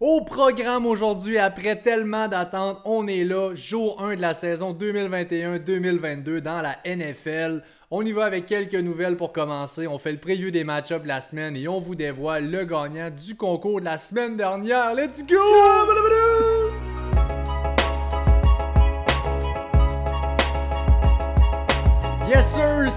Au programme aujourd'hui, après tellement d'attentes, on est là, jour 1 de la saison 2021-2022 dans la NFL. On y va avec quelques nouvelles pour commencer. On fait le preview des match-ups de la semaine et on vous dévoile le gagnant du concours de la semaine dernière. Let's go!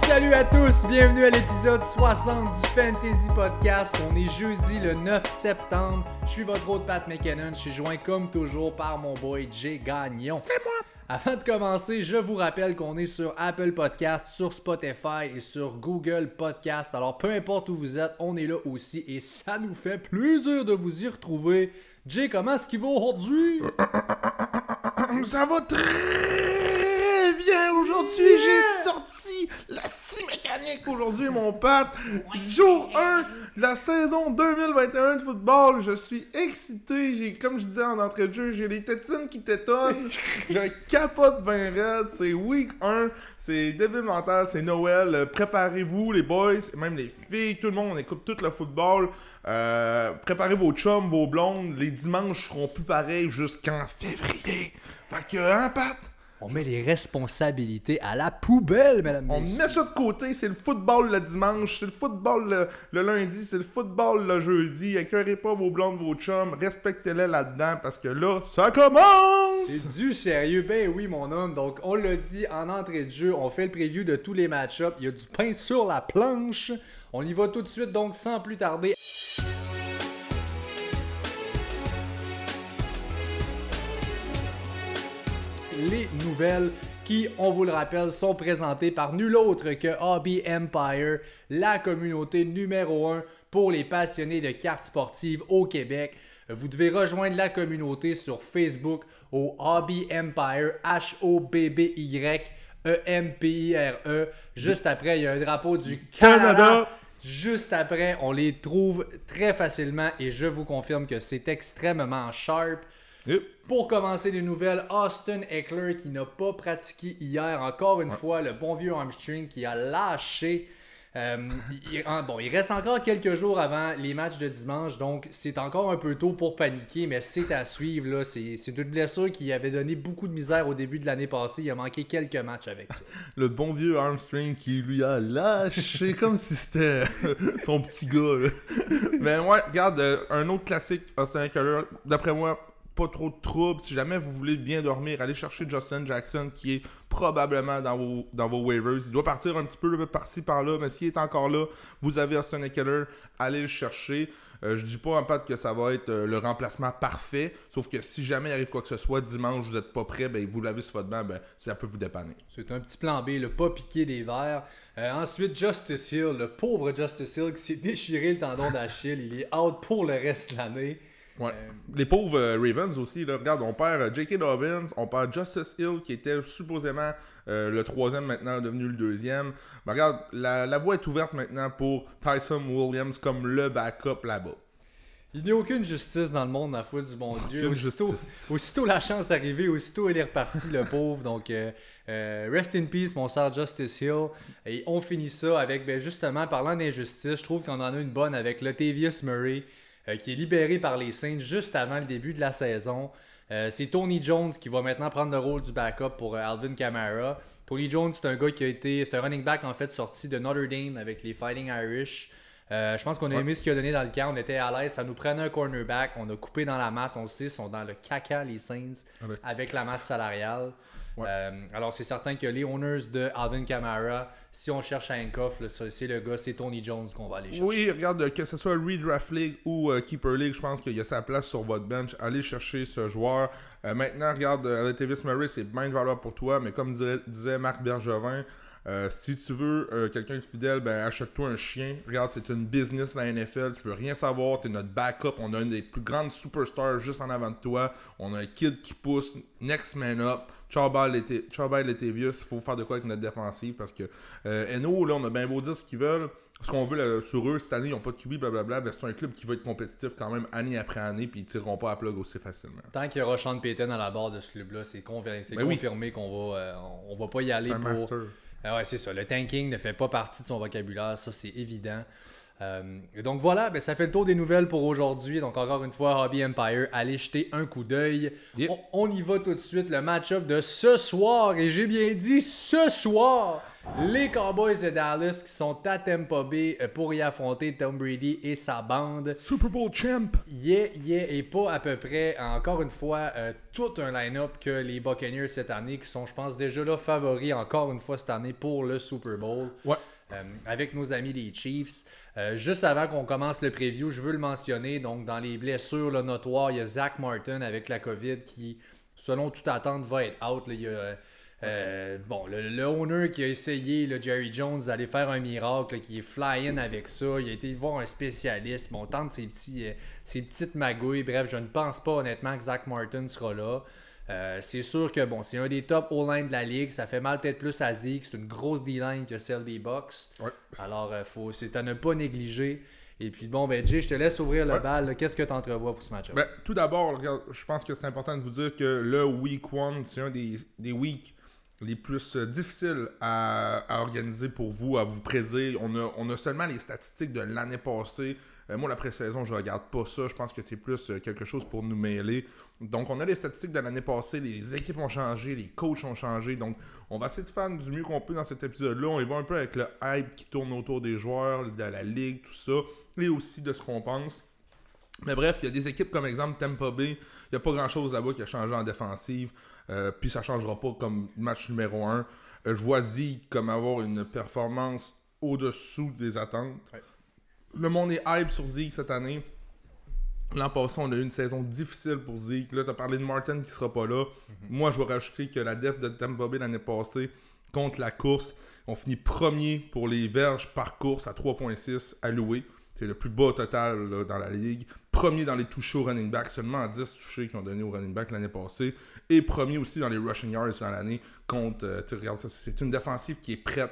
Salut à tous, bienvenue à l'épisode 60 du Fantasy Podcast. On est jeudi le 9 septembre. Je suis votre hôte Pat McKinnon. Je suis joint comme toujours par mon boy Jay Gagnon. C'est moi. Avant de commencer, je vous rappelle qu'on est sur Apple Podcast, sur Spotify et sur Google Podcast. Alors peu importe où vous êtes, on est là aussi et ça nous fait plaisir de vous y retrouver. Jay, comment est-ce qu'il va aujourd'hui? Ça va très bien aujourd'hui. J'ai sorti la scie mécanique aujourd'hui, mon pote. Jour 1 de la saison 2021 de football. Je suis excité. J'ai, comme je disais en entrée de jeu, j'ai les tétines qui tétonnent. Je capote bien raide. C'est week 1. C'est début mental, c'est Noël. Préparez-vous, les boys, même les filles, tout le monde, on écoute tout le football. Euh, préparez vos chums, vos blondes. Les dimanches seront plus pareils jusqu'en février. Fait que, hein, Pat? On met les responsabilités à la poubelle, mesdames On messieurs. met ça de côté, c'est le football le dimanche, c'est le football le, le lundi, c'est le football le jeudi. Écœurez pas vos blondes, vos chums, respectez-les là-dedans parce que là, ça commence! C'est du sérieux, ben oui mon homme. Donc on l'a dit en entrée de jeu, on fait le preview de tous les match-ups. Il y a du pain sur la planche. On y va tout de suite, donc sans plus tarder. Les nouvelles qui, on vous le rappelle, sont présentées par nul autre que Hobby Empire, la communauté numéro 1 pour les passionnés de cartes sportives au Québec. Vous devez rejoindre la communauté sur Facebook au Hobby Empire, H-O-B-B-Y. E-M-P-I-R-E. Juste après, il y a un drapeau du Canada. Canada. Juste après, on les trouve très facilement et je vous confirme que c'est extrêmement sharp. Yep. Pour commencer les nouvelles, Austin Eckler qui n'a pas pratiqué hier, encore une fois, le bon vieux hamstring qui a lâché. Euh, il, bon, il reste encore quelques jours avant les matchs de dimanche, donc c'est encore un peu tôt pour paniquer, mais c'est à suivre. là. C'est c'est une blessure qui avait donné beaucoup de misère au début de l'année passée. Il a manqué quelques matchs avec ça. Le bon vieux Armstring qui lui a lâché comme si c'était son petit gars. là. Mais ouais, regarde, euh, un autre classique, Austin Eckler, d'après moi, pas trop de troubles. Si jamais vous voulez bien dormir, allez chercher Justin Jackson qui est probablement dans vos, dans waivers. Il doit partir un petit peu par-ci par-là, mais s'il est encore là, vous avez Austin Eckler, allez le chercher. Euh, je dis pas en fait que ça va être euh, le remplacement parfait, sauf que si jamais il arrive quoi que ce soit dimanche, vous n'êtes pas prêt, ben vous l'avez sur votre banc, ben ça peut vous dépanner. C'est un petit plan B, le pas piquer des verres. Euh, ensuite, Justice Hill, le pauvre Justice Hill qui s'est déchiré le tendon d'Achille. Il est out pour le reste de l'année. Ouais. Les pauvres euh, Ravens aussi, là, regarde, on perd euh, J.K. Dobbins, on perd Justice Hill qui était supposément euh, le troisième maintenant devenu le deuxième. Mais regarde, la, la voie est ouverte maintenant pour Tyson Williams comme le backup là-bas. Il n'y a aucune justice dans le monde, la foi du bon Dieu. Aussitôt, aussitôt la chance arrivée, aussitôt il est reparti, le pauvre. Donc, euh, euh, rest in peace, mon cher Justice Hill. Et on finit ça avec, ben, justement, parlant d'injustice, je trouve qu'on en a une bonne avec Latavius Murray, euh, qui est libéré par les Saints juste avant le début de la saison. Euh, c'est Tony Jones qui va maintenant prendre le rôle du backup pour euh, Alvin Kamara. Tony Jones, c'est un gars qui a été. C'est un running back en fait sorti de Notre Dame avec les Fighting Irish. Euh, je pense qu'on a aimé ce qu'il a donné dans le camp. On était à l'aise. Ça nous prenait un cornerback. On a coupé dans la masse. On le sait, ils sont dans le caca, les Saints, Avec- avec la masse salariale. Ouais. Euh, alors, c'est certain que les owners de Alvin Kamara, si on cherche là, ça, c'est le gars, c'est Tony Jones qu'on va aller chercher. Oui, regarde, que ce soit Redraft League ou euh, Keeper League, je pense qu'il y a sa place sur votre bench. Allez chercher ce joueur. Euh, maintenant, regarde, Latavius Murray, c'est bien de valeur pour toi, mais comme disait, disait Marc Bergevin, euh, si tu veux euh, quelqu'un de fidèle, ben achète-toi un chien. Regarde, c'est une business la NFL. Tu veux rien savoir. Tu es notre backup. On a une des plus grandes superstars juste en avant de toi. On a un kid qui pousse. Next man up. Lata- ciao, bye Latavius. Il faut faire de quoi avec notre défensive parce que euh, NO, là, on a bien beau dire ce qu'ils veulent. Ce qu'on veut là, sur eux, cette année, ils n'ont pas de QB, blablabla. Ben, c'est un club qui va être compétitif quand même année après année, puis ils tireront pas à plug aussi facilement. Tant qu'il y aura Sean Payton à la barre de ce club-là, c'est Ben oui. confirmé qu'on va, euh, on va pas y aller pour. Ah ouais, c'est ça. Le tanking ne fait pas partie de son vocabulaire, ça c'est évident. Euh, donc voilà, ben, ça fait le tour des nouvelles pour aujourd'hui. Donc encore une fois, Hobby Empire, allez jeter un coup d'œil. Yep. On, on y va tout de suite, le match-up de ce soir. Et j'ai bien dit ce soir. Les Cowboys de Dallas qui sont à Tampa Bay euh, pour y affronter Tom Brady et sa bande. Super Bowl champ. Yeah, yeah, et pas à peu près, encore une fois, euh, tout un line-up que les Buccaneers cette année, qui sont, je pense, déjà là favoris encore une fois cette année pour le Super Bowl. Ouais. Euh, avec nos amis les Chiefs. Euh, juste avant qu'on commence le preview, je veux le mentionner. Donc, dans les blessures là, notoires, il y a Zach Martin avec la COVID qui, selon toute attente, va être out. là. Il y a euh, bon, le, le owner qui a essayé, le Jerry Jones, d'aller faire un miracle, là, qui est fly-in avec ça. Il a été voir un spécialiste. Bon, on tente ses, petits, ses petites magouilles. Bref, je ne pense pas honnêtement que Zach Martin sera là. Euh, c'est sûr que bon, c'est un des top O-line de la ligue. Ça fait mal peut-être plus à Zeke. C'est une grosse D-line que celle des Bucks. Ouais. Alors, euh, faut, c'est à ne pas négliger. Et puis, bon, ben, Jay, je te laisse ouvrir le Ouais. bal. Qu'est-ce que tu entrevois pour ce match-up? Ben, tout d'abord, je pense que c'est important de vous dire que le Week 1, c'est un des, des weeks les plus euh, difficiles à, à organiser pour vous, à vous prédire. On a, on a seulement les statistiques de l'année passée. Euh, moi, la pré-saison, je regarde pas ça. Je pense que c'est plus quelque chose pour nous mêler. Donc, on a les statistiques de l'année passée. Les équipes ont changé, les coachs ont changé. Donc, on va essayer de faire du mieux qu'on peut dans cet épisode-là. On y va un peu avec le hype qui tourne autour des joueurs, de la ligue, tout ça. Et aussi de ce qu'on pense. Mais bref, il y a des équipes comme exemple Tampa Bay. Il n'y a pas grand-chose là-bas qui a changé en défensive. Euh, puis ça ne changera pas comme match numéro 1. je vois Zeke comme avoir une performance au-dessous des attentes. Ouais. Le monde est hype sur Zeke cette année. L'an passé, on a eu une saison difficile pour Zeke. Là, tu as parlé de Martin qui sera pas là. Moi, je vais rajouter que la def de Tampa Bay l'année passée contre la course, on finit premier pour les verges par course à 3.6 alloués. C'est le plus bas total là, dans la ligue. Premier dans les touchés au running back, seulement 10 touchés qu'ils ont donné au running back l'année passée. Et premier aussi dans les rushing yards dans l'année contre. euh, tu regardes ça, c'est une défensive qui est prête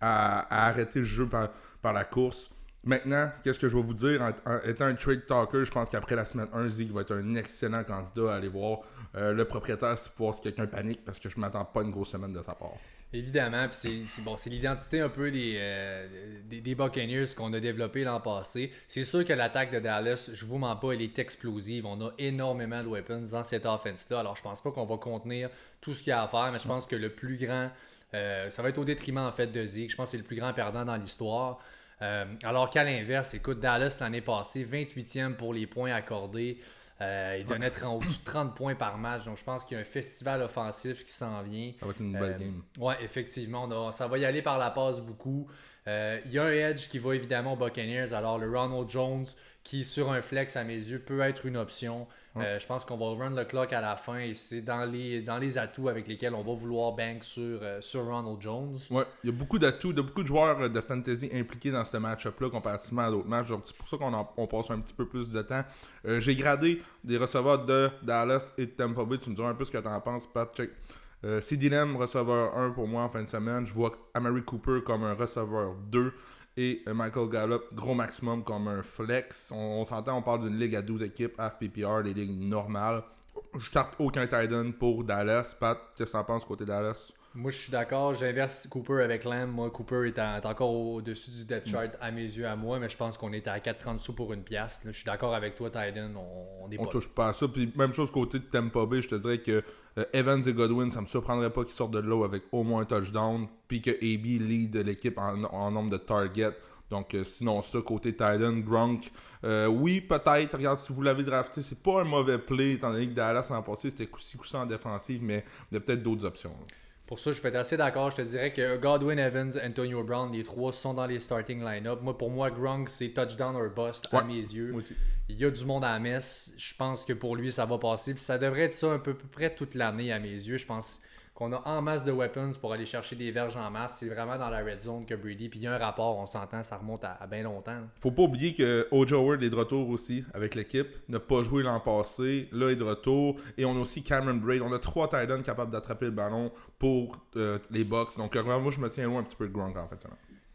à, à arrêter le jeu par, par la course. Maintenant, qu'est-ce que je vais vous dire? En, étant un trade talker, je pense qu'après la semaine 1, Zeke va être un excellent candidat à aller voir euh, le propriétaire pour voir si quelqu'un panique parce que je m'attends pas à une grosse semaine de sa part. Évidemment, puis c'est- bon, l'identité un peu des, euh, des, des Buccaneers qu'on a développé l'an passé. C'est sûr que l'attaque de Dallas, je vous mens pas, elle est explosive. On a énormément de weapons dans cette offense-là. Alors je pense pas qu'on va contenir tout ce qu'il y a à faire, mais je pense que le plus grand, euh, ça va être au détriment en fait de Zeke. Je pense que c'est le plus grand perdant dans l'histoire. Euh, alors qu'à l'inverse, écoute, Dallas l'année passée, 28e pour les points accordés. Euh, il donnait 30 au-dessus de 30 points par match. Donc je pense qu'il y a un festival offensif qui s'en vient. Ça va être une belle Euh, game. Ouais, effectivement. on a- ça va y aller par la passe beaucoup. Euh, Il y a un edge qui va évidemment aux Buccaneers. Alors, le Ronald Jones, qui sur un flex, à mes yeux, peut être une option. Euh, je pense qu'on va run le clock à la fin et c'est dans les, dans les atouts avec lesquels on va vouloir bank sur, euh, sur Ronald Jones. Ouais, il y a beaucoup d'atouts, de beaucoup de joueurs euh, de fantasy impliqués dans ce match-up-là comparativement à d'autres matchs. Donc c'est pour ça qu'on on passe un petit peu plus de temps. Euh, J'ai gradé des receveurs de Dallas et de Tampa Bay. Tu me diras un peu ce que tu en penses, Patrick. Euh, receveur 1 pour moi en fin de semaine. Je vois Amari Cooper comme un receveur 2 et euh, Michael Gallup, gros maximum comme un flex. On, on s'entend, on parle d'une ligue à 12 équipes, half PPR, des ligues normales. Je tarte aucun tight pour Dallas. Pat, qu'est-ce que tu en penses côté Dallas? Moi, je suis d'accord. J'inverse Cooper avec Lamb. Moi, Cooper est, en- est encore au-dessus du depth chart à mes yeux, à moi, mais je pense qu'on est à 4,30 sous pour une pièce. Là, Je suis d'accord avec toi, Tyden. On, on est On touche pas à ça. Puis même chose côté de Tampa Bay, je te dirais que Evans et Godwin, ça me surprendrait pas qu'ils sortent de là avec au moins un touchdown. Puis que AB lead l'équipe en, nombre de targets. Donc euh, sinon ça, côté Titan, Gronk. euh, oui, peut-être. Regarde, si vous l'avez drafté, c'est pas un mauvais play, étant donné que Dallas l'an passé, c'était coup-ci coup en défensive, mais il y a peut-être d'autres options. Pour ça, je vais être assez d'accord. Je te dirais que Godwin, Evans, Antonio Brown, les trois sont dans les starting line-up. Moi, pour moi, Gronk, c'est touchdown or bust à mes yeux. Il y a du monde à la messe. Je pense que pour lui, ça va passer. Puis ça devrait être ça à peu près toute l'année à mes yeux. Je pense qu'on a en masse de weapons pour aller chercher des verges en masse. C'est vraiment dans la red zone que Brady. Puis il y a un rapport, on s'entend, ça remonte à, à bien longtemps. là. Faut pas oublier que Ojo Howard est de retour aussi avec l'équipe. N'a pas joué l'an passé. Là, il est de retour. Et on a aussi Cameron Braid. On a trois tight ends capables d'attraper le ballon pour euh, les Bucks. Donc, euh, moi, je me tiens loin un petit peu de Gronk en fait.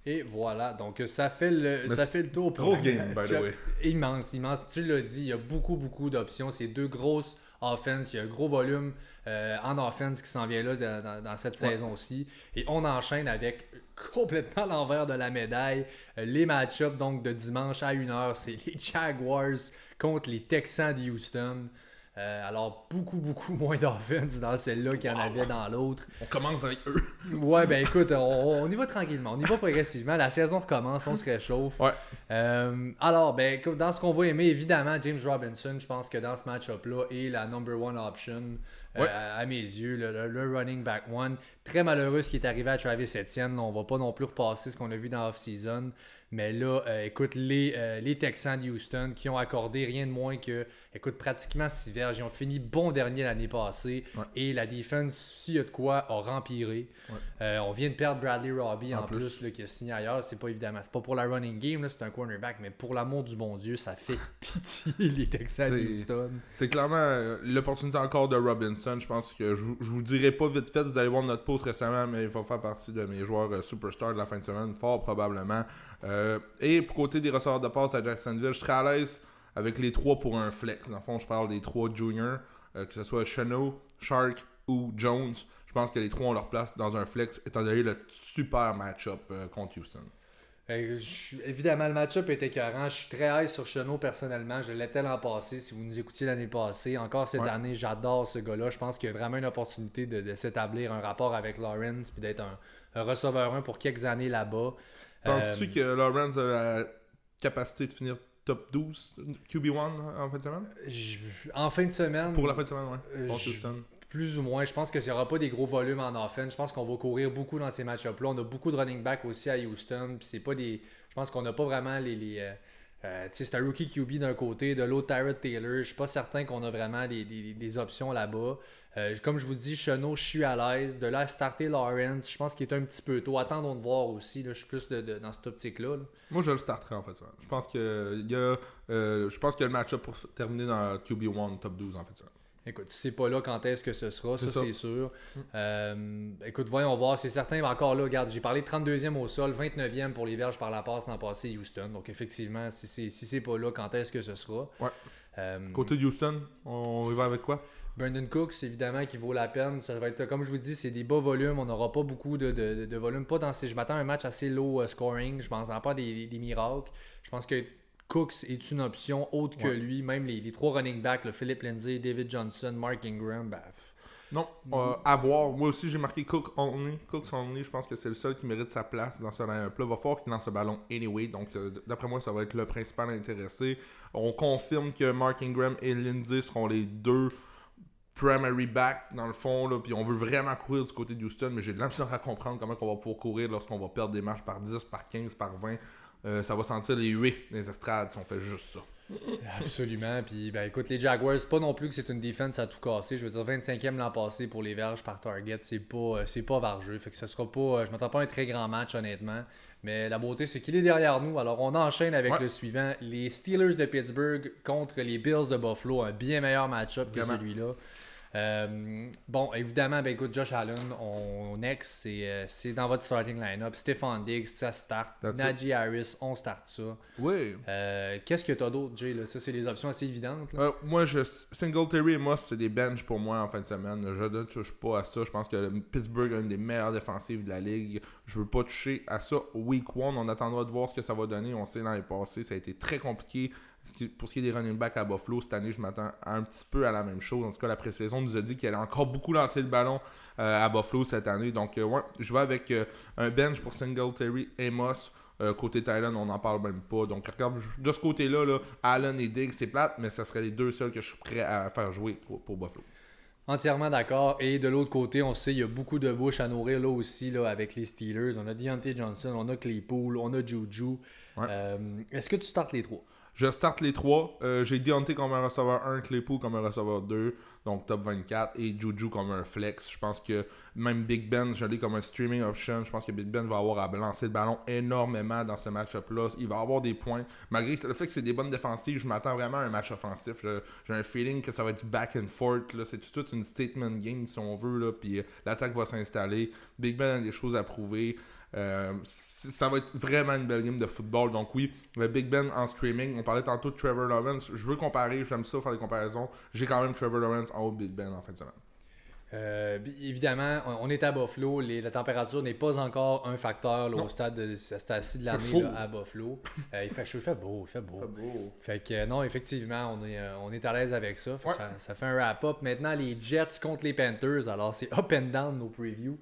Et voilà, donc euh, ça fait le, Mais ça fait le tour. pour- grosse game, by the way. Immense, immense. Tu l'as dit, il y a beaucoup, beaucoup d'options. C'est deux grosses offense. Il y a un gros volume euh, en offense qui s'en vient là dans, dans- cette saison aussi. Et on enchaîne avec complètement l'envers de la médaille. Euh, les match-ups donc de dimanche à 1h, c'est les Jaguars contre les Texans de Houston. Euh, alors, beaucoup, beaucoup moins d'offense dans celle-là qu'il y en avait dans l'autre. On commence avec eux. Ouais, ben écoute, on, on y va tranquillement, on y va progressivement. La saison recommence, on se réchauffe. Ouais. Euh, alors, ben dans ce qu'on va aimer, évidemment, James Robinson, je pense que dans ce match-up-là, est la number one option euh, Ouais. à, à mes yeux, le, le- le running back one. Très malheureux ce qui est arrivé à Travis Etienne. On va pas non plus repasser ce qu'on a vu dans off-season. Mais là, euh, écoute, les, euh, les Texans de Houston qui ont accordé rien de moins que, écoute, pratiquement 6 verges. Ils ont fini bon dernier l'année passée. Ouais. Et la défense, s'il y a de quoi, a rempiré. Ouais. Euh, on vient de perdre Bradley Robbie en, En plus, plus. là, qui a signé ailleurs. C'est pas évidemment, c'est pas pour la running game, c'est un cornerback, mais pour l'amour du bon Dieu, ça fait pitié les Texans de C'est- Houston. C'est clairement l'opportunité encore de Robinson. Je pense que je, vous- je vous dirai pas vite fait, vous allez voir notre post récemment, mais il va faire partie de mes joueurs superstars de la fin de semaine, fort probablement. Euh, et pour côté des receveurs de passe à Jacksonville, je très à l'aise avec les trois pour un flex. Dans le fond, je parle des trois juniors, euh, que ce soit Cheno, Shark ou Jones. Je pense que les trois ont leur place dans un flex, étant donné le super match-up euh, contre Houston. Euh, je évidemment, le match-up est écœurant. Je suis très high sur Chenot personnellement. Je l'étais l'an passé. Si vous nous écoutiez l'année passée, encore cette Ouais. année, j'adore ce gars-là. Je pense qu'il y a vraiment une opportunité de, de s'établir un rapport avec Lawrence puis d'être un, un receveur 1 pour quelques années là-bas. Penses-tu Euh, que Lawrence a la capacité de finir top 12 QB1 en fin de semaine? Je- en fin de semaine, Pour la fin de semaine, ouais. Euh, Houston. Plus ou moins. Je pense qu'il n'y aura pas des gros volumes en offense. Je pense qu'on va courir beaucoup dans ces match-up-là. On a beaucoup de running back aussi à Houston. Puis c'est pas des. Je pense qu'on n'a pas vraiment les. les, euh, c'est un rookie QB d'un côté, de l'autre Tyrod Taylor. Je suis pas certain qu'on a vraiment des, des- des options là-bas. Euh, comme je vous dis, Chenot, je suis à l'aise. De là starter Lawrence, je pense qu'il est un petit peu tôt. Attendons de voir aussi. Je suis plus de- de- dans cette optique-là. là. Moi, je le starterai en fait. Je pense que y euh, je pense qu'il y a le match-up pour terminer dans le QB1 top 12 en fait. ça. Écoute, si c'est pas là, quand est-ce que ce sera, ça C'est ça. c'est sûr. Euh, écoute, voyons voir, c'est certain, mais encore là, regarde, j'ai parlé de 32e au sol, 29e pour les verges par la passe l'an passé Houston. Donc effectivement, si c'est si c'est pas là, quand est-ce que ce sera? Ouais. Euh, Côté de Houston, on y va avec quoi? Brandon Cooks, évidemment, qui vaut la peine. Ça va être, comme je vous dis, c'est des bas volumes. On n'aura pas beaucoup de, de, de- volume. Pas dans ces, je m'attends à un match assez low euh, scoring. Je m'attends pas à des, des miracles. Je pense que Cooks est une option autre que Ouais. lui. Même les, les trois running backs, le Philip Lindsay, David Johnson, Mark Ingram, pff, Non, euh, à voir. Moi aussi, j'ai marqué Cook only. Cooks only, je pense que c'est le seul qui mérite sa place dans ce line-up-là. Va falloir qu'il lance ce ballon anyway. Donc, euh, d'après moi, ça va être le principal intéressé. On confirme que Mark Ingram et Lindsay seront les deux primary back dans le fond. Là, puis on veut vraiment courir du côté de Houston, mais j'ai de misère à comprendre comment on va pouvoir courir lorsqu'on va perdre des matchs par 10, par 15, par 20. Euh, ça va sentir les 8 des estrades si on fait juste ça. Absolument. Puis, ben, écoute, les Jaguars, pas non plus que c'est une défense à tout casser. Je veux dire, 25e l'an passé pour les verges par target, c'est pas, euh, c'est pas vargeux. Fait que ce sera pas. euh, Je m'attends pas à un très grand match, honnêtement. Mais la beauté, c'est qu'il est derrière nous. Alors, on enchaîne avec Ouais. le suivant les Steelers de Pittsburgh contre les Bills de Buffalo. Un bien meilleur match-up que celui-là. Euh, bon, évidemment, ben écoute, Josh Allen, on next, c'est euh, c'est dans votre starting line-up. Stephon Diggs, ça start. That's it. Najee Harris, on start ça. Oui. Euh, Qu'est-ce que t'as d'autre, Jay? Là? Ça, c'est des options assez évidentes. moi, je, Singletary et Moss, c'est des benches pour moi en fin de semaine. Je ne touche pas à ça. Je pense que Pittsburgh a une des meilleures défensives de la ligue. Je veux pas toucher à ça week one. On attendra de voir ce que ça va donner. On sait l'année passée, ça a été très compliqué. Pour ce qui est des running backs à Buffalo, cette année, je m'attends un petit peu à la même chose. En tout cas, la pré-saison nous a dit qu'elle allait encore beaucoup lancer le ballon euh, à Buffalo cette année. Donc, euh, ouais, je vais avec euh, un bench pour Singletary et Moss. Côté Thailand, on n'en parle même pas. Donc, regarde, de ce côté-là, là, Allen et Diggs, c'est plate, mais ça serait les deux seuls que je suis prêt à faire jouer pour, pour Buffalo. Entièrement d'accord. Et de l'autre côté, on sait il y a beaucoup de bouches à nourrir là aussi là, avec les Steelers. On a Deontay Johnson, on a Claypool, on a Juju. Ouais. Euh, Est-ce que tu startes les trois? Je starte les trois. Euh, J'ai Deontay comme un receveur 1, Claypool comme un receveur 2, donc top 24, et Juju comme un flex. Je pense que même Big Ben, je l'ai comme un streaming option. Je pense que Big Ben va avoir à lancer le ballon énormément dans ce match-up-là. Il va avoir des points. Malgré le fait que c'est des bonnes défensives, je m'attends vraiment à un match offensif. J'ai un feeling que ça va être back and forth. C'est toute une statement game, si on veut. Là. Puis l'attaque va s'installer. Big Ben a des choses à prouver. Euh, ça va être vraiment une belle game de football. Donc oui, le Big Ben en streaming. On parlait tantôt de Trevor Lawrence. Je veux comparer, j'aime ça faire des comparaisons. J'ai quand même Trevor Lawrence en haut de Big Ben en fin de semaine. Euh, évidemment, on est à Buffalo. la température n'est pas encore un facteur au stade de cette assis de l'année à Buffalo. Euh, il fait chaud, il fait beau, il fait beau. Fait, que non, effectivement, on est, euh, on est à l'aise avec ça. ça. fait un wrap-up. Maintenant, les Jets contre les Panthers. Alors, c'est up and down nos previews.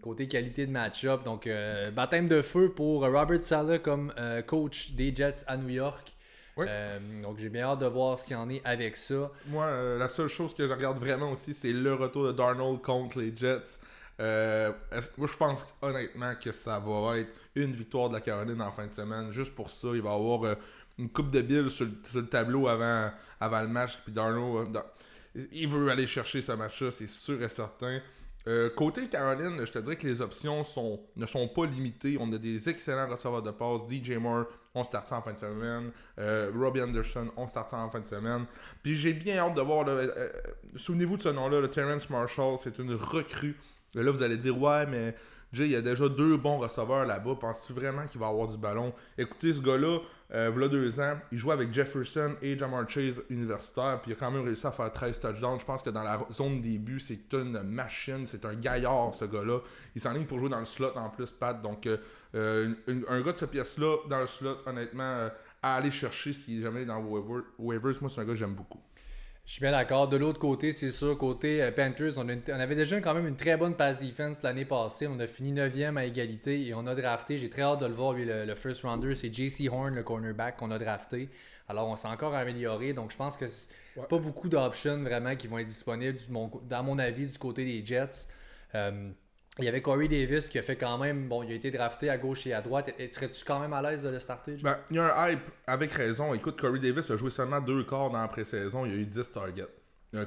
côté qualité de match-up. Donc, baptême de feu pour Robert Sala comme coach des Jets à New York. Euh, donc j'ai bien hâte de voir ce qu'il y en est avec ça. Moi, euh, la seule chose que je regarde vraiment aussi, c'est le retour de Darnold contre les Jets. Euh, moi, je pense honnêtement que ça va être une victoire de la Caroline en fin de semaine. Juste pour ça, il va y avoir une coupe de billes sur, le tableau avant, avant le match. Puis Darnold, il veut aller chercher ce match-là, c'est sûr et certain. Euh, côté Caroline, je te dirais que les options ne sont pas limitées. On a des excellents receveurs de passe. DJ Moore, on start ça en fin de semaine. Euh, Robbie Anderson, on start ça en fin de semaine. Puis j'ai bien hâte de voir. Euh, souvenez-vous de ce nom-là, le Terrence Marshall, c'est une recrue. Là, vous allez dire, ouais, mais Jay, il y a déjà deux bons receveurs là-bas. Penses-tu vraiment qu'il va avoir du ballon? Écoutez, ce gars-là, euh, voilà deux ans, il jouait avec Jefferson et Jamar Chase universitaire, puis il a quand même réussi à faire 13 touchdowns. Je pense que dans la zone début, c'est une machine, c'est un gaillard ce gars-là. Il s'enligne pour jouer dans le slot en plus, Pat. Donc, euh, euh, un gars de cette pièce-là, dans le slot, honnêtement, à aller chercher s'il est jamais dans waivers, moi, c'est un gars que j'aime beaucoup. Je suis bien d'accord. De l'autre côté, c'est sûr, côté euh, Panthers, on, avait déjà quand même une très bonne pass defense l'année passée. On a fini 9e à égalité et on a drafté. J'ai très hâte de le voir, lui, le, first rounder. C'est JC Horn, le cornerback qu'on a drafté. Alors, on s'est encore amélioré. Donc, je pense que pas beaucoup d'options vraiment qui vont être disponibles, dans mon avis, du côté des Jets. Euh, il y avait Corey Davis qui a fait quand même. Bon, il a été drafté à gauche et à droite. Serais-tu quand même à l'aise de le starter? Ben, il y a un hype avec raison. Écoute, Corey Davis a joué seulement deux quarts dans la pré-saison. Il a eu 10 targets.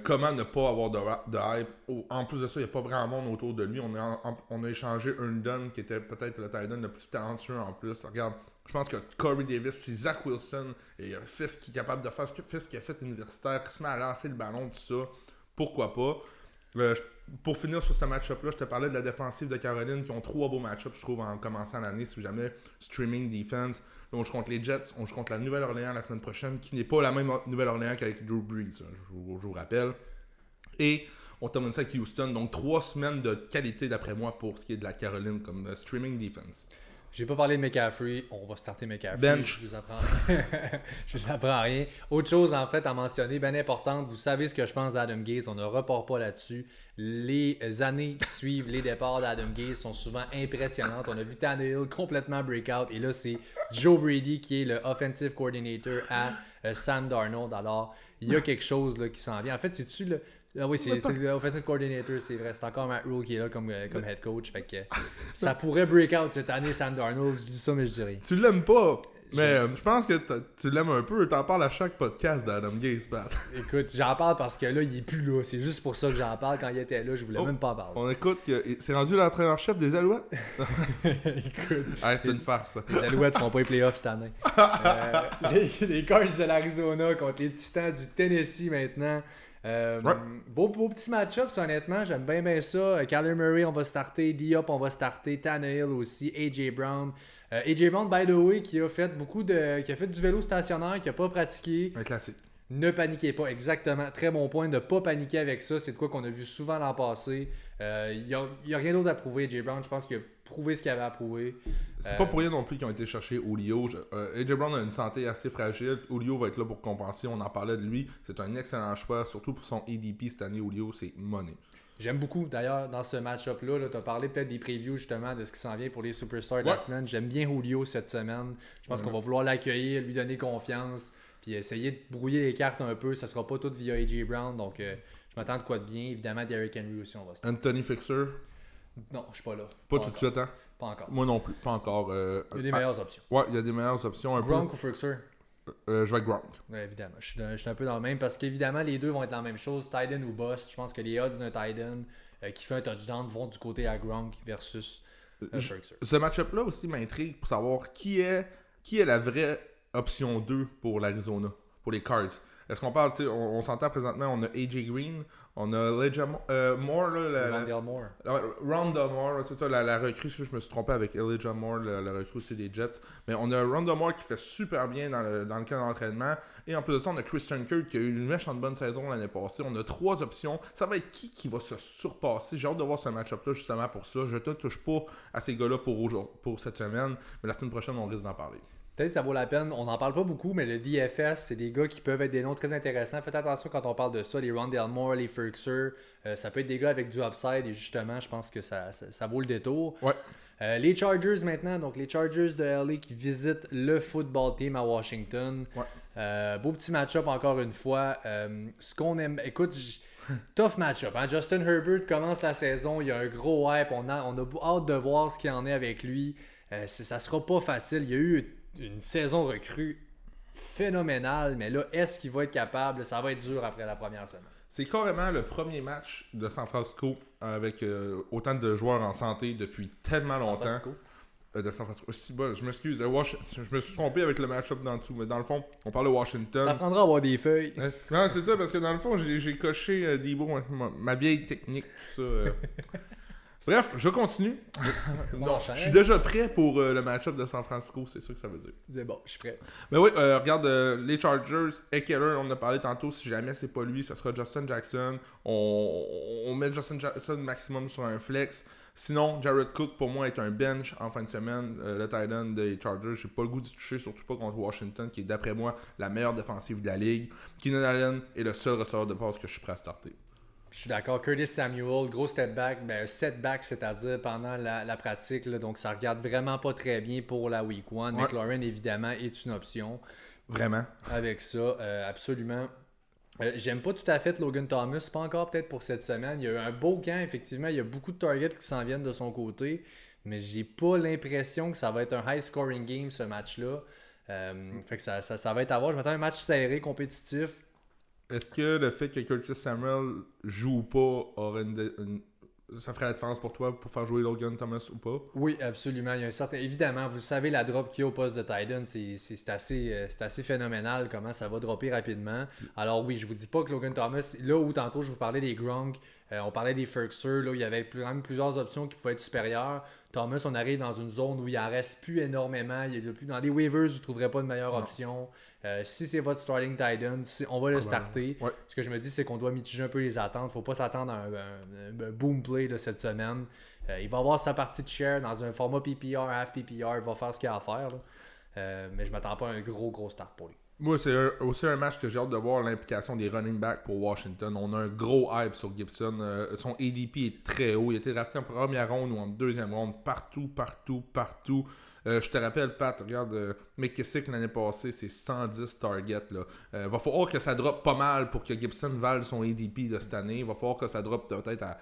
comment ne pas avoir de, hype En plus de ça, il n'y a pas vraiment monde autour de lui. On a, on a échangé qui était peut-être le Titan le plus talentueux en plus. Regarde, je pense que Corey Davis, c'est Zach Wilson et fait ce qu'il est capable de faire, ce qu'il a fait universitaire, qui se met à lancer le ballon, tout ça. Pourquoi pas? Pour finir sur ce match-up-là, je te parlais de la défensive de Caroline qui ont trois beaux match-ups, je trouve, en commençant l'année. Si jamais streaming defense. on joue contre les Jets, on joue contre la Nouvelle-Orléans la semaine prochaine, qui n'est pas la même Nouvelle-Orléans qu'avec Drew Brees, hein, je vous, rappelle. Et on termine ça avec Houston. Donc trois semaines de qualité d'après moi pour ce qui est de la Caroline comme euh, streaming defense. J'ai pas parlé de McCaffrey, on va starter McCaffrey. Bench. Je vous apprends, je vous apprends rien. Autre chose en fait à mentionner, bien importante, vous savez ce que je pense d'Adam Gaze, on ne repart pas là-dessus. Les années qui suivent les départs d'Adam Gaze sont souvent impressionnantes. On a vu Tannehill complètement breakout et là c'est Joe Brady qui est le offensive coordinator à euh, Sam Darnold. Alors il y a quelque chose là, qui s'en vient. En fait, c'est-tu le ah oui, c'est l'offensive coordinator, c'est vrai. C'est encore Matt Rule qui est là comme, euh, comme head coach. Fait que ça pourrait break out cette année, Sam Darnold. Je dis ça, mais je dis rien. Tu l'aimes pas. Mais euh, je pense que tu l'aimes un peu. T'en parles à chaque podcast d'Adam Gaze, Pat. Écoute, j'en parle parce que là, il est plus là. C'est juste pour ça que j'en parle. Quand il était là, je voulais oh, même pas en parler. On écoute que c'est rendu l'entraîneur-chef des Alouettes? écoute. c'est une farce. Les Alouettes font pas les playoffs cette année. Euh, les, les Cards de l'Arizona contre les Titans du Tennessee maintenant. Euh, beau, beau, petit match-up, honnêtement. J'aime bien, bien ça. Euh, Kyler Murray, on va starter. Diop, on va starter. Tannehill aussi. AJ Brown. Euh, AJ Brown, by the way, qui a fait beaucoup de. qui a fait du vélo stationnaire, qui a pas pratiqué. Un classique. Ne paniquez pas, exactement. Très bon point de ne pas paniquer avec ça. C'est de quoi qu'on a vu souvent l'an passé. Il n'y a, a, rien d'autre à prouver, AJ Brown. Je pense qu'il a prouver ce qu'il avait à prouver. C'est pas pour rien non plus qu'ils ont été chercher Julio. Euh, AJ Brown a une santé assez fragile. Julio va être là pour compenser. On en parlait de lui. C'est un excellent choix, surtout pour son ADP cette année. Julio, c'est money. J'aime beaucoup, d'ailleurs, dans ce match-up-là, tu as parlé peut-être des previews justement de ce qui s'en vient pour les superstars de la semaine. J'aime bien Julio cette semaine. Je pense qu'on va vouloir l'accueillir, lui donner confiance, puis essayer de brouiller les cartes un peu. Ça sera pas tout via AJ Brown, donc euh, je m'attends de quoi de bien. Évidemment, Derrick Henry aussi, on va se Anthony Fixer non, je suis pas là. Pas, tout de suite, hein? Pas encore. Moi non plus, pas encore. Euh, il y a des meilleures options. Ouais, il y a des meilleures options. Un Gronk ou Fixer euh, Je vais Gronk. Ouais, évidemment. Je suis, un peu dans le même parce qu'évidemment, les deux vont être la même chose. Titan ou Bust. Je pense que les odds d'un Titan euh, qui fait un touchdown vont du côté à Gronk versus Fixer. Ce match-up-là aussi m'intrigue pour savoir qui est, qui est la vraie option 2 pour l'Arizona, pour les Cards. Est-ce qu'on parle, tu sais, on, on s'entend présentement, on a AJ Green, on a Elijah Mo- euh, Moore, là, la- Moore. la- Moore, c'est ça, la, recrue, je me suis trompé avec Elijah Moore, la, recrue c'est des Jets. Mais on a Rhonda Moore qui fait super bien dans le, dans le camp d'entraînement. Et en plus de ça, on a Christian Kirk qui a eu une méchante bonne saison l'année passée. On a trois options. Ça va être qui qui va se surpasser? J'ai hâte de voir ce match-up-là justement pour ça. Je ne touche pas à ces gars-là pour, pour cette semaine, mais la semaine prochaine, on risque d'en parler. Peut-être que ça vaut la peine. On n'en parle pas beaucoup, mais le DFS, c'est des gars qui peuvent être des noms très intéressants. Faites attention quand on parle de ça. Les Rondale Moore, les Ferguson, euh, ça peut être des gars avec du upside. Et justement, je pense que ça, ça, ça vaut le détour. Ouais. Euh, les Chargers maintenant, donc les Chargers de LA qui visitent le football team à Washington. Ouais. Euh, beau petit match-up encore une fois. Euh, ce qu'on aime, écoute, j- tough match-up. hein. Justin Herbert commence la saison, il y a un gros hype. On a, on a hâte de voir ce qu'il en est avec lui. Ça sera pas facile. Il y a eu une saison recrue phénoménale, mais là, est-ce qu'il va être capable? Ça va être dur après la première semaine. C'est carrément le premier match de San Francisco avec euh, autant de joueurs en santé depuis tellement longtemps. Francisco. Euh, de San Francisco. Si, bon, je m'excuse, je me suis trompé avec le match-up d'en dessous, mais dans le fond, on parle de Washington. T'apprendras à avoir des feuilles. Euh, non, c'est ça, parce que dans le fond, j'ai coché euh, Debo, ma, ma vieille technique, tout ça. Bref, je continue. Non, je suis déjà prêt pour euh, le match-up de San Francisco, c'est ça que ça veut dire. C'est bon, je suis prêt. Mais oui, euh, regarde, euh, les Chargers, Eckler, on en a parlé tantôt, si jamais c'est pas lui, ça sera Justin Jackson. On, on met Justin Jackson maximum sur un flex. Sinon, Jared Cook, pour moi, est un bench en fin de semaine. Le tight end des Chargers, j'ai pas le goût d'y toucher, surtout pas contre Washington, qui est d'après moi la meilleure défensive de la ligue. Keenan Allen est le seul receveur de passe que je suis prêt à starter. Je suis d'accord. Curtis Samuel, gros step back, ben, setback, c'est-à-dire pendant la, la pratique. là, donc, ça regarde vraiment pas très bien pour la week one. Ouais. McLaurin, évidemment, est une option Vraiment. avec ça. euh, absolument. Euh, J'aime pas tout à fait Logan Thomas, pas encore peut-être pour cette semaine. Il y a eu un beau camp, effectivement. Il y a beaucoup de targets qui s'en viennent de son côté. Mais j'ai pas l'impression que ça va être un high scoring game ce match-là. Euh, fait que ça, ça, ça va être à voir. Je m'attends à un match serré, compétitif. Est-ce que le fait que Curtis Samuel joue ou pas aurait une, une- ça ferait la différence pour toi pour faire jouer Logan Thomas ou pas? Oui, absolument. Il y a un certain... Évidemment, vous savez, la drop qu'il y a au poste de Titan, c'est assez, euh, assez phénoménal comment ça va dropper rapidement. Alors oui, je vous dis pas que Logan Thomas, là où tantôt je vous parlais des Gronk, euh, on parlait des Ferguson, là, il y avait quand même plusieurs options qui pouvaient être supérieures. Thomas, on arrive dans une zone où il en reste plus énormément. Il plus... Dans les waivers, vous ne trouverez pas de meilleure Non. option. Euh, si c'est votre starting Titan, si- on va le starter. Ouais. Ce que je me dis, c'est qu'on doit mitiger un peu les attentes. Faut pas s'attendre à un, un- un boom play là, cette semaine. Euh, il va avoir sa partie de share dans un format PPR, half PPR. Il va faire ce qu'il a à faire. Euh, mais je m'attends pas à un gros, gros start pour lui. Moi, c'est aussi un match que j'ai hâte de voir l'implication des running backs pour Washington. On a un gros hype sur Gibson. Euh, son ADP est très haut. Il a été drafté en première ronde ou en deuxième ronde. Partout, partout, partout. Euh, je te rappelle, Pat, regarde, euh, McKissick l'année passée, c'est 110 targets. Là. Euh, va falloir que ça drop pas mal pour que Gibson vale son ADP de cette année. Il va falloir que ça drop peut-être à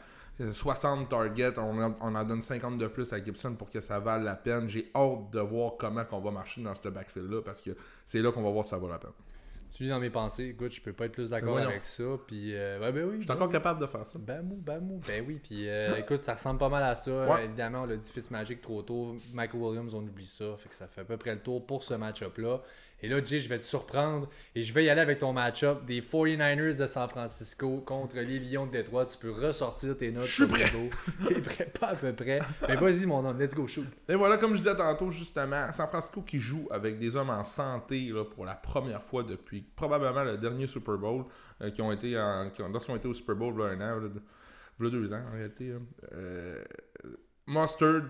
60 targets. On, en- on en donne 50 de plus à Gibson pour que ça vale la peine. J'ai hâte de voir comment on va marcher dans ce backfield-là parce que c'est là qu'on va voir si ça vaut la peine. Tu vis dans mes pensées. Écoute, je peux pas être plus d'accord voyons. avec ça. Puis, euh, ben oui. Je suis ben encore capable de faire ça. Bamou, bamou. Ben oui, puis euh, écoute, ça ressemble pas mal à ça. Ouais. Euh, évidemment, on l'a dit Fitzmagic trop tôt. Michael Williams, on oublie ça. Fait que ça fait à peu près le tour pour ce match-up-là. Et là, Jay, je vais te surprendre et je vais y aller avec ton match-up des 49ers de San Francisco contre les Lions de Détroit. Tu peux ressortir tes notes. Je suis. T'es prêt? Pas à peu près. Mais vas-y, mon homme, let's go shoot. Et voilà, comme je disais tantôt, justement, San Francisco qui joue avec des hommes en santé là, pour la première fois depuis probablement le dernier Super Bowl, euh, qui ont été en, qui ont- lorsqu'ils ont été au Super Bowl là, un an, là, deux, ans en réalité. là. Euh, Mustard,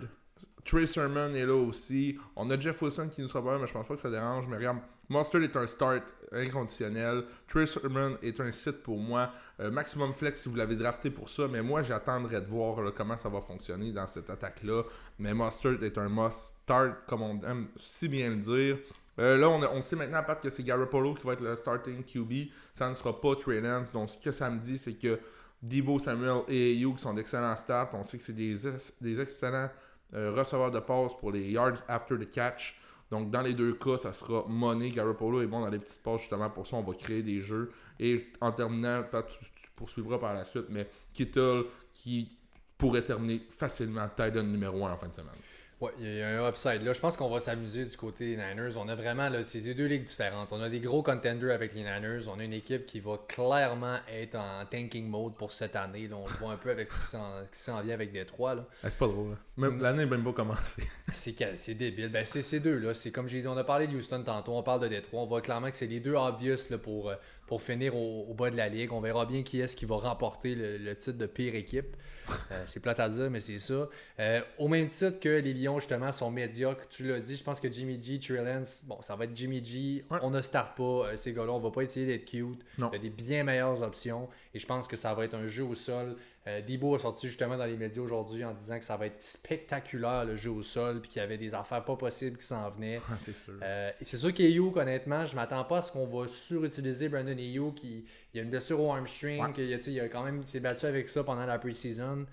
Trey Sermon est là aussi. On a Jeff Wilson qui nous sera pas là, mais je pense pas que ça dérange. Mais regarde, Mustard est un start inconditionnel. Trey Sermon est un site pour moi. Euh, maximum flex si vous l'avez drafté pour ça. Mais moi, j'attendrai de voir comment ça va fonctionner dans cette attaque-là. Mais Mustard est un must start, comme on aime si bien le dire. Euh, là, on, on sait maintenant, Pat, que c'est Garoppolo qui va être le starting QB. Ça ne sera pas Trey Lance. Donc, ce que ça me dit, c'est que Debo Samuel et Hugh sont d'excellents starts. On sait que c'est des, des excellents euh, receveurs de passe pour les yards after the catch. Donc, dans les deux cas, ça sera money. Garoppolo est bon dans les petites passes, justement. Pour ça, on va créer des jeux. Et en terminant, tu, tu poursuivras par la suite, mais Kittle qui pourrait terminer facilement Titan numéro 1 en fin de semaine. Ouais, il y a un upside. Là, je pense qu'on va s'amuser du côté des Niners. On a vraiment, là, c'est deux ligues différentes. On a des gros contenders avec les Niners. On a une équipe qui va clairement être en tanking mode pour cette année. Là, on le voit un peu avec ce qui s'en vient avec Détroit. Là. Ah, c'est pas drôle. Même, L'année n'est même pas commencé. c'est, débile. Ben, c'est ces deux-là. C'est comme j'ai dit, on a parlé de Houston tantôt. On parle de Détroit. On voit clairement que c'est les deux obvious là, pour, euh, pour finir au, bas de la ligue. On verra bien qui est-ce qui va remporter le, titre de pire équipe. Euh, c'est plate à dire, mais c'est ça. Euh, au même titre que les Lions, justement, sont médiocres. Tu l'as dit, je pense que Jimmy G, Trillance, bon, ça va être Jimmy G. On ne start pas euh, ces gars-là. On va pas essayer d'être cute. Il y a des bien meilleures options. Et je pense que ça va être un jeu au sol. Euh, Debo a sorti justement dans les médias aujourd'hui en disant que ça va être spectaculaire le jeu au sol, puis qu'il y avait des affaires pas possibles qui s'en venaient. c'est sûr. Euh, c'est sûr qu'Ayuk, honnêtement, je m'attends pas à ce qu'on va surutiliser Brandon Ayuk. Qui, il y a une blessure au hamstring, il, a quand même s'est battu avec ça pendant la preseason.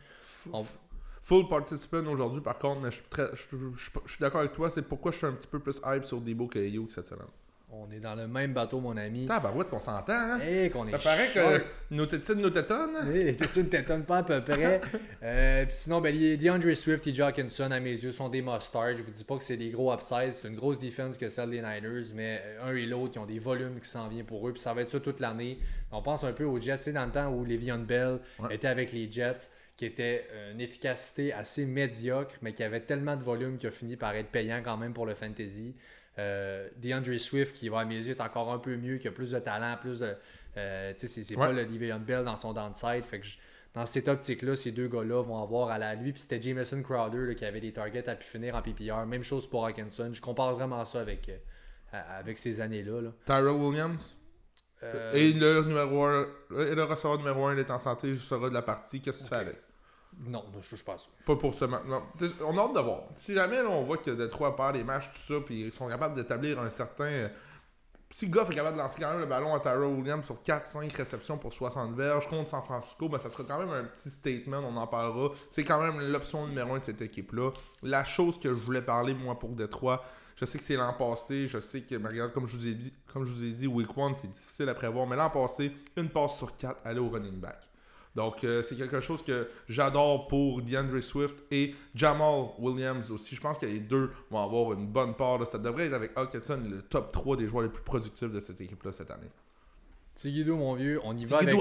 Full participant aujourd'hui, par contre, mais je suis, d'accord avec toi, c'est pourquoi je suis un petit peu plus hype sur Debo qu'Ayuk cette semaine. On est dans le même bateau, mon ami. Ah, bah ouais, qu'on s'entend, hein? Hey, qu'on est Ça paraît que nos tétines nous tétonnent. Hey, les tétines tétonnent pas à peu près. euh, sinon, ben, DeAndre Swift et Hawkinson, à mes yeux, sont des must-start. Je vous dis pas que c'est des gros upsides. C'est une grosse défense que celle des Niners, mais euh, un et l'autre, ils ont des volumes qui s'en viennent pour eux. Puis ça va être ça toute l'année. On pense un peu aux Jets. C'est dans le temps où Le'Veon Bell était avec les Jets qui était une efficacité assez médiocre, mais qui avait tellement de volume qu'il a fini par être payant quand même pour le fantasy. Euh, DeAndre Swift, qui va à mes yeux être encore un peu mieux, qui a plus de talent, plus de. Euh, tu sais, c'est pas le Le'Veon Bell dans son downside. Fait que dans cette optique-là, ces deux gars-là vont avoir à la lui. Puis c'était Jameson Crowder qui avait des targets à pu finir en PPR. Même chose pour Hawkinson. Je compare vraiment ça avec, euh, avec ces années-là. Là. Tyrell Williams? Et le numéro 1, et le receveur numéro 1 il est en santé, je serai de la partie. Qu'est-ce que tu fais avec? Non, je suis pas sûr. Pas pour ce match. On a hâte de voir. Si jamais on voit que Detroit perd les matchs, tout ça, puis ils sont capables d'établir un certain. Si Goff est capable de lancer quand même le ballon à Tyrell Williams sur 4-5 réceptions pour 60 verges contre San Francisco, ben ça sera quand même un petit statement, on en parlera. C'est quand même l'option numéro 1 de cette équipe-là. La chose que je voulais parler, moi, pour Detroit, je sais que c'est l'an passé, je sais que, regarde, comme je vous ai dit, comme je vous ai dit, Week 1, c'est difficile à prévoir, mais l'an passé, une passe sur 4 allait au running back. Donc, euh, c'est quelque chose que j'adore pour DeAndre Swift et Jamal Williams aussi. Je pense que les deux vont avoir une bonne part. Ça devrait être avec Hawkinson le top 3 des joueurs les plus productifs de cette équipe-là cette année. Tigidou, mon vieux, on y va avec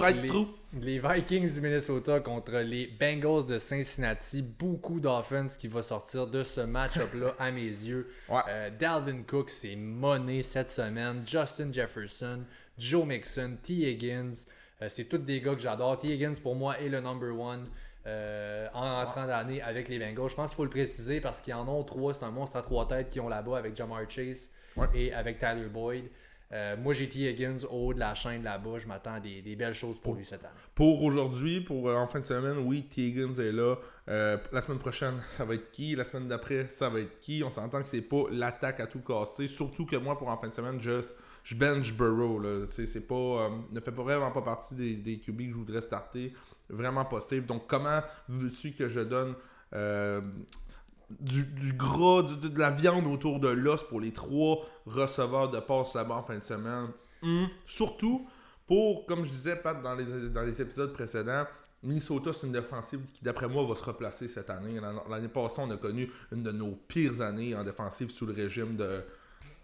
les, Vikings du Minnesota contre les Bengals de Cincinnati. Beaucoup d'offense qui va sortir de ce match-up-là à mes yeux. Euh, Dalvin Cook, c'est monnaie cette semaine. Justin Jefferson, Joe Mixon, T. Higgins. Euh, c'est tous des gars que j'adore. T. Higgins, pour moi, est le number one euh, en rentrant d'année avec les Bengals. Je pense qu'il faut le préciser parce qu'ils en ont trois. C'est un monstre à trois têtes qui ont là-bas avec Jamar Chase et avec Tyler Boyd. Euh, moi, j'ai T. Higgins au haut de la chaîne là-bas. Je m'attends à des, belles choses pour, lui cette année. Pour aujourd'hui, pour en fin de semaine, oui, T. Higgins est là. la semaine prochaine, ça va être qui? La semaine d'après, ça va être qui? On s'entend que c'est pas l'attaque à tout casser. Surtout que moi, pour en fin de semaine, juste je bench Burrow. C'est, pas, euh, ne fait pas vraiment pas partie des, des QB que je voudrais starter. Vraiment possible. Donc, comment veux-tu que je donne euh, du, gras, de la viande autour de l'os pour les trois receveurs de passe là-bas en fin de semaine? Hmm. Surtout pour, comme je disais, Pat, dans les, dans les épisodes précédents, Minnesota, c'est une défensive qui, d'après moi, va se replacer cette année. L'année passée, on a connu une de nos pires années en défensive sous le régime de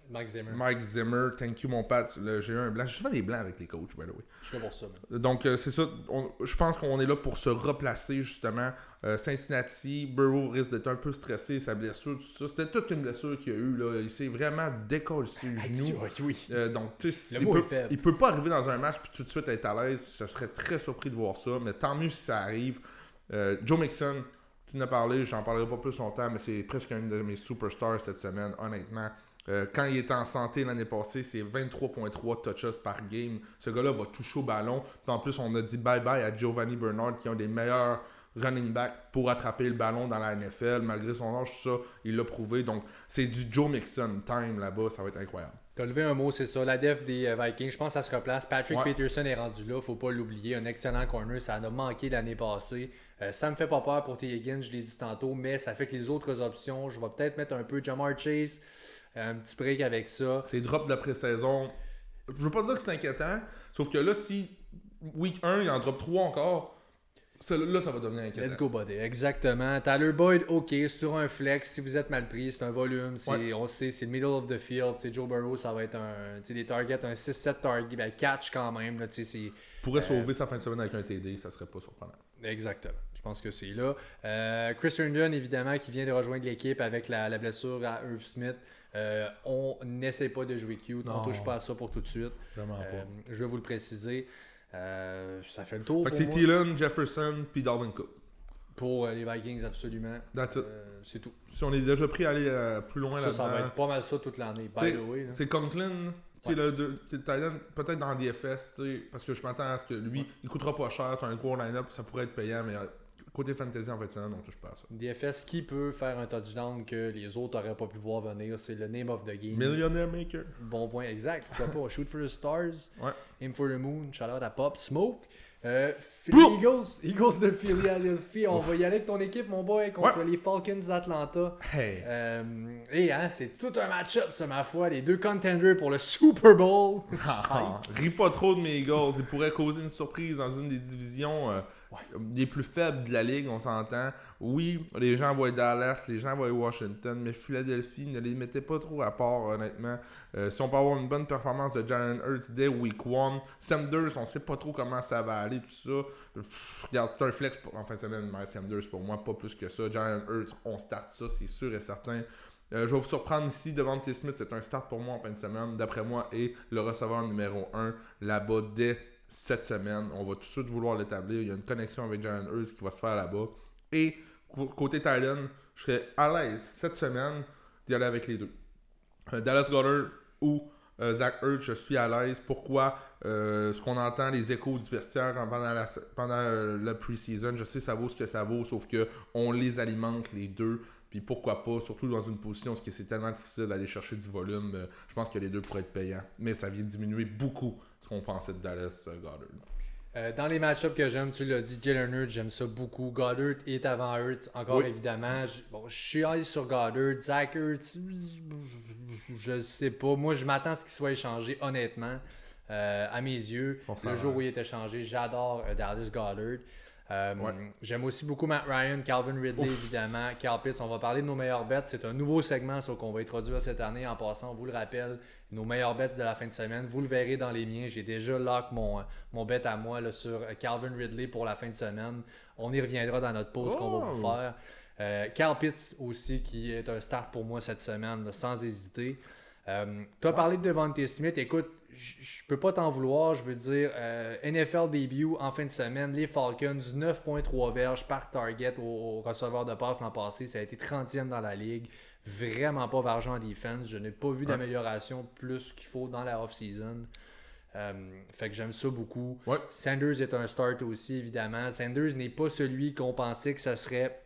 Mike Zimmer. Mike Zimmer, thank you mon Pat. J'ai eu un blanc. Je fais des blancs avec les coachs, by the way. Je suis là pour ça. Donc, euh, c'est ça. je pense qu'on est là pour se replacer, justement. Euh, Cincinnati, Burrow risque d'être un peu stressé, sa blessure, tout ça. C'était toute une blessure qu'il a eu. Là. Il s'est vraiment décollé le genou. Oui. Euh, donc, il peut, il peut pas arriver dans un match puis tout de suite être à l'aise. Je serais très surpris de voir ça. Mais tant mieux si ça arrive. Joe Mixon, tu en as parlé, j'en parlerai pas plus longtemps, mais c'est presque un de mes superstars cette semaine, honnêtement. Euh, quand il était en santé l'année passée, c'est 23.3 touches par game. Ce gars-là va toucher au ballon. Puis en plus, on a dit bye-bye à Giovanni Bernard, qui est un des meilleurs running backs pour attraper le ballon dans la NFL. Malgré son âge, tout ça, il l'a prouvé. Donc, c'est du Joe Mixon time là-bas. Ça va être incroyable. Tu as levé un mot, c'est ça. La def des euh, Vikings, je pense que ça se replace. Patrick Peterson est rendu là, faut pas l'oublier. Un excellent corner, ça en a manqué l'année passée. Ça euh, ça me fait pas peur pour T. Higgins, je l'ai dit tantôt, mais ça fait que les autres options, je vais peut-être mettre un peu Jamar Chase, un petit break avec ça. C'est drop de la pré-saison. Je veux pas dire que c'est inquiétant, sauf que là, si week 1, il en drop 3 encore, Ça, là, ça va devenir inquiétant. Let's go, buddy. Exactement. Tyler Boyd, OK, sur un flex, si vous êtes mal pris, c'est un volume, c'est, Ouais. on sait, c'est le middle of the field. C'est Joe Burrow, ça va être un, des targets, un 6-7 target, ben, catch quand même. Là, c'est, pourrait sauver sa fin de semaine avec un TD, ça serait pas surprenant. Exactement. Je pense que c'est là. Euh, Chris Herndon, évidemment, qui vient de rejoindre l'équipe avec la, la blessure à Irv Smith. Euh, on n'essaie pas de jouer cute. On Non. touche pas à ça pour tout de suite. Vraiment Euh, pas. je vais vous le préciser. Euh, ça fait le tour Fait que pour, c'est. Thielen, Jefferson, puis Dalvin Cook. pour euh, les Vikings, absolument. That's it. Euh, c'est tout. Si on est déjà pris à aller euh, plus loin Ça, ça va là-dedans. être pas mal ça toute l'année. By the way. C'est Conklin, qui est le end, peut-être dans DFS, parce que je m'attends à ce que lui, il coûtera pas cher, t'as un gros line-up, ça pourrait être payant, mais euh, côté fantasy en fait, ça, on touche pas à ça. DFS, qui peut faire un touchdown que les autres auraient pas pu voir venir? C'est le name of the game. Millionaire Maker. Bon point, exact. Pourquoi pas? Shoot for the stars. Ouais. Aim for the moon. Shout out à Pop Smoke. Euh, Philly! Eagles, Eagles de Philadelphie. On va y aller avec ton équipe, mon boy, contre Ouais. les Falcons d'Atlanta. Hey. Euh, et hein, c'est tout un match-up, ça, ma foi. Les deux contenders pour le Super Bowl. Ah, ris pas trop de mes Eagles. Ils pourraient causer une surprise dans une des divisions euh, des plus faibles de la ligue, on s'entend. Oui, les gens voient Dallas, les gens voient Washington, mais Philadelphie ne les mettait pas trop à part, honnêtement. Euh, si on peut avoir une bonne performance de Jalen Hurts dès week 1, Sanders, on sait pas trop comment ça va aller, tout ça. Regarde, c'est un flex en fin de semaine, Miles Sanders, pour moi, pas plus que ça. Jalen Hurts, on start ça, c'est sûr et certain. Euh, je vais vous surprendre ici, devant T. Smith, c'est un start pour moi en fin de semaine, d'après moi, et le receveur numéro 1 là-bas dès cette semaine. On va tout de suite vouloir l'établir. Il y a une connexion avec Jalen Hurts qui va se faire là-bas. Et côté Thailand, je serais à l'aise cette semaine d'y aller avec les deux. Euh, Dallas Goddard ou euh, Zach Ertz, je suis à l'aise. Pourquoi? Euh, Ce qu'on entend, les échos du vestiaire pendant la, pendant le pre-season, je sais ça vaut ce que ça vaut, sauf que on les alimente les deux. Puis pourquoi pas, surtout dans une position où c'est tellement difficile d'aller chercher du volume, je pense que les deux pourraient être payants. Mais ça vient diminuer beaucoup qu'on pensait de Dallas euh, Goddard. Euh, dans les match-ups que j'aime, tu l'as dit, Jalen Hurts, j'aime ça beaucoup. Goddard est avant Hurts, encore Oui. évidemment. Je, bon, je suis allé sur Goddard. Zach Hurts, je sais pas. Moi, je m'attends à ce qu'il soit échangé, honnêtement, euh, à mes yeux. Le jour où il est échangé, j'adore Dallas Goddard. Euh, Ouais. J'aime aussi beaucoup Matt Ryan, Calvin Ridley, Ouf. évidemment, Carl Pitts. On va parler de nos meilleurs bets. C'est un nouveau segment ça, qu'on va introduire cette année. En passant, on vous le rappelle, nos meilleurs bets de la fin de semaine. Vous le verrez dans les miens. J'ai déjà lock mon, mon bet à moi là, sur Calvin Ridley pour la fin de semaine. On y reviendra dans notre pause qu'on va vous Oh! faire. Euh, Carl Pitts aussi, qui est un start pour moi cette semaine, là, sans hésiter. Euh, tu as parlé de Devontae Smith. Écoute, je peux pas t'en vouloir. Je veux dire, euh, NFL début en fin de semaine, les Falcons, 9.3 verges par target au, au receveur de passe l'an passé. Ça a été 30e dans la ligue. Vraiment pas d'argent en defense. Je n'ai pas vu d'amélioration plus qu'il faut dans la off-season. Euh, fait que j'aime ça beaucoup. Ouais. Sanders est un start aussi, évidemment. Sanders n'est pas celui qu'on pensait que ça serait.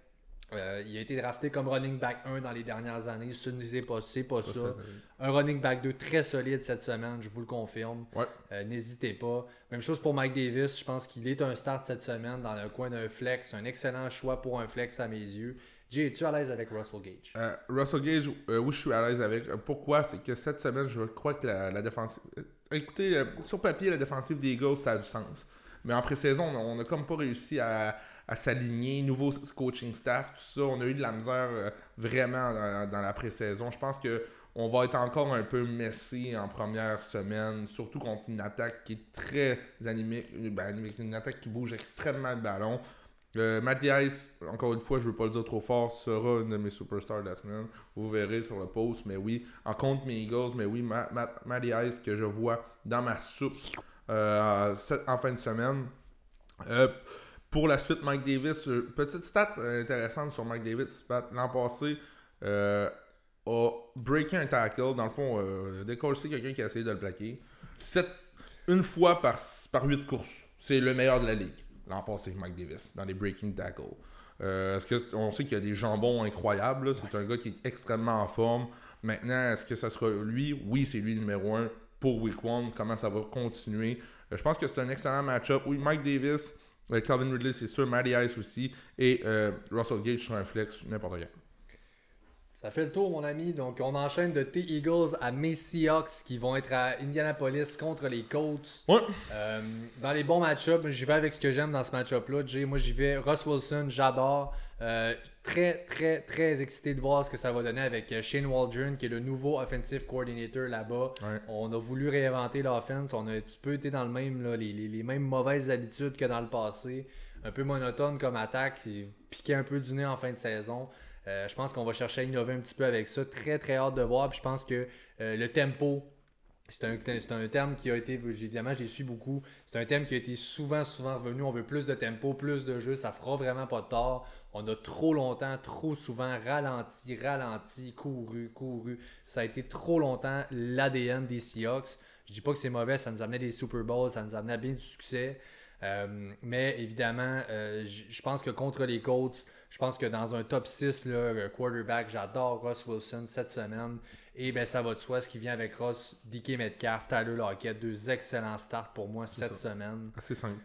Euh, il a été drafté comme running back 1 dans les dernières années. Ce n'est pas, c'est pas ça. Un running back 2 très solide cette semaine, je vous le confirme. Ouais. Euh, N'hésitez pas. Même chose pour Mike Davis. Je pense qu'il est un start cette semaine dans le coin d'un flex. Un excellent choix pour un flex à mes yeux. Jay, es-tu à l'aise avec Russell Gage? Euh, Russell Gage, oui, je suis à l'aise avec. Pourquoi? C'est que cette semaine, je crois que la, la défensive. écoutez, sur papier, la défensive des Eagles, ça a du sens. Mais en pré-saison, on n'a comme pas réussi à, à s'aligner. Nouveau coaching staff, tout ça. On a eu de la misère euh, vraiment dans, la pré-saison. Je pense que on va être encore un peu messy en première semaine, surtout contre une attaque qui est très animée, ben, animée, une attaque qui bouge extrêmement le ballon. Euh, Mathias, encore une fois, je veux pas le dire trop fort, sera une de mes superstars de la semaine. Vous verrez sur le post, mais oui, en contre mes Eagles, mais oui, Ma- Ma- Matty Ice que je vois dans ma soupe euh, en fin de semaine. Euh, pour la suite, Mike Davis, euh, petite stat euh, intéressante sur Mike Davis, l'an passé, euh, a breaké un tackle, dans le fond, euh, décollé quelqu'un qui a essayé de le plaquer. Sept- une fois par, par 8 courses. C'est le meilleur de la ligue l'an passé, Mike Davis, dans les breaking tackles. Euh, est-ce que on sait qu'il y a des jambons incroyables. C'est un gars qui est extrêmement en forme. Maintenant, est-ce que ça sera lui? Oui, c'est lui numéro 1 pour Week 1. Comment ça va continuer? Euh, Je pense que c'est un excellent match-up. Oui, Mike Davis, Calvin Ridley, c'est sûr. Matty Ice aussi. Et euh, Russell Gage sur un flex, n'importe quand. Ça fait le tour, mon ami. Donc, on enchaîne de T-Eagles à mes Seahawks qui vont être à Indianapolis contre les Colts. Ouais. Euh, dans les bons match-ups, j'y vais avec ce que j'aime dans ce match-up-là. Jay, moi, j'y vais. Russ Wilson, j'adore. Euh, très, très, très excité de voir ce que ça va donner avec euh, Shane Waldron, qui est le nouveau offensive coordinator là-bas. Ouais. On a voulu réinventer l'offense. On a un petit peu été dans le même, là, les, les- les mêmes mauvaises habitudes que dans le passé. Un peu monotone comme attaque, qui piquait un peu du nez en fin de saison. Euh, je pense qu'on va chercher à innover un petit peu avec ça. Très, très hâte de voir. Puis je pense que euh, le tempo, c'est un, un terme qui a été, évidemment, je l'ai su beaucoup. C'est un thème qui a été souvent, souvent revenu. On veut plus de tempo, plus de jeu. Ça fera vraiment pas tort. On a trop longtemps, trop souvent ralenti, ralenti, couru, couru. Ça a été trop longtemps l'ADN des Seahawks. Je dis pas que c'est mauvais, ça nous amenait des Super Bowls, ça nous amenait bien du succès. Euh, mais évidemment, euh, je pense que contre les Colts, je pense que dans un top 6 là, le quarterback, j'adore Russ Wilson cette semaine. Et ben ça va de soi, ce qui vient avec Ross, DK Metcalf, Tyler Lockett, deux excellents starts pour moi cette ça. semaine. Assez simple.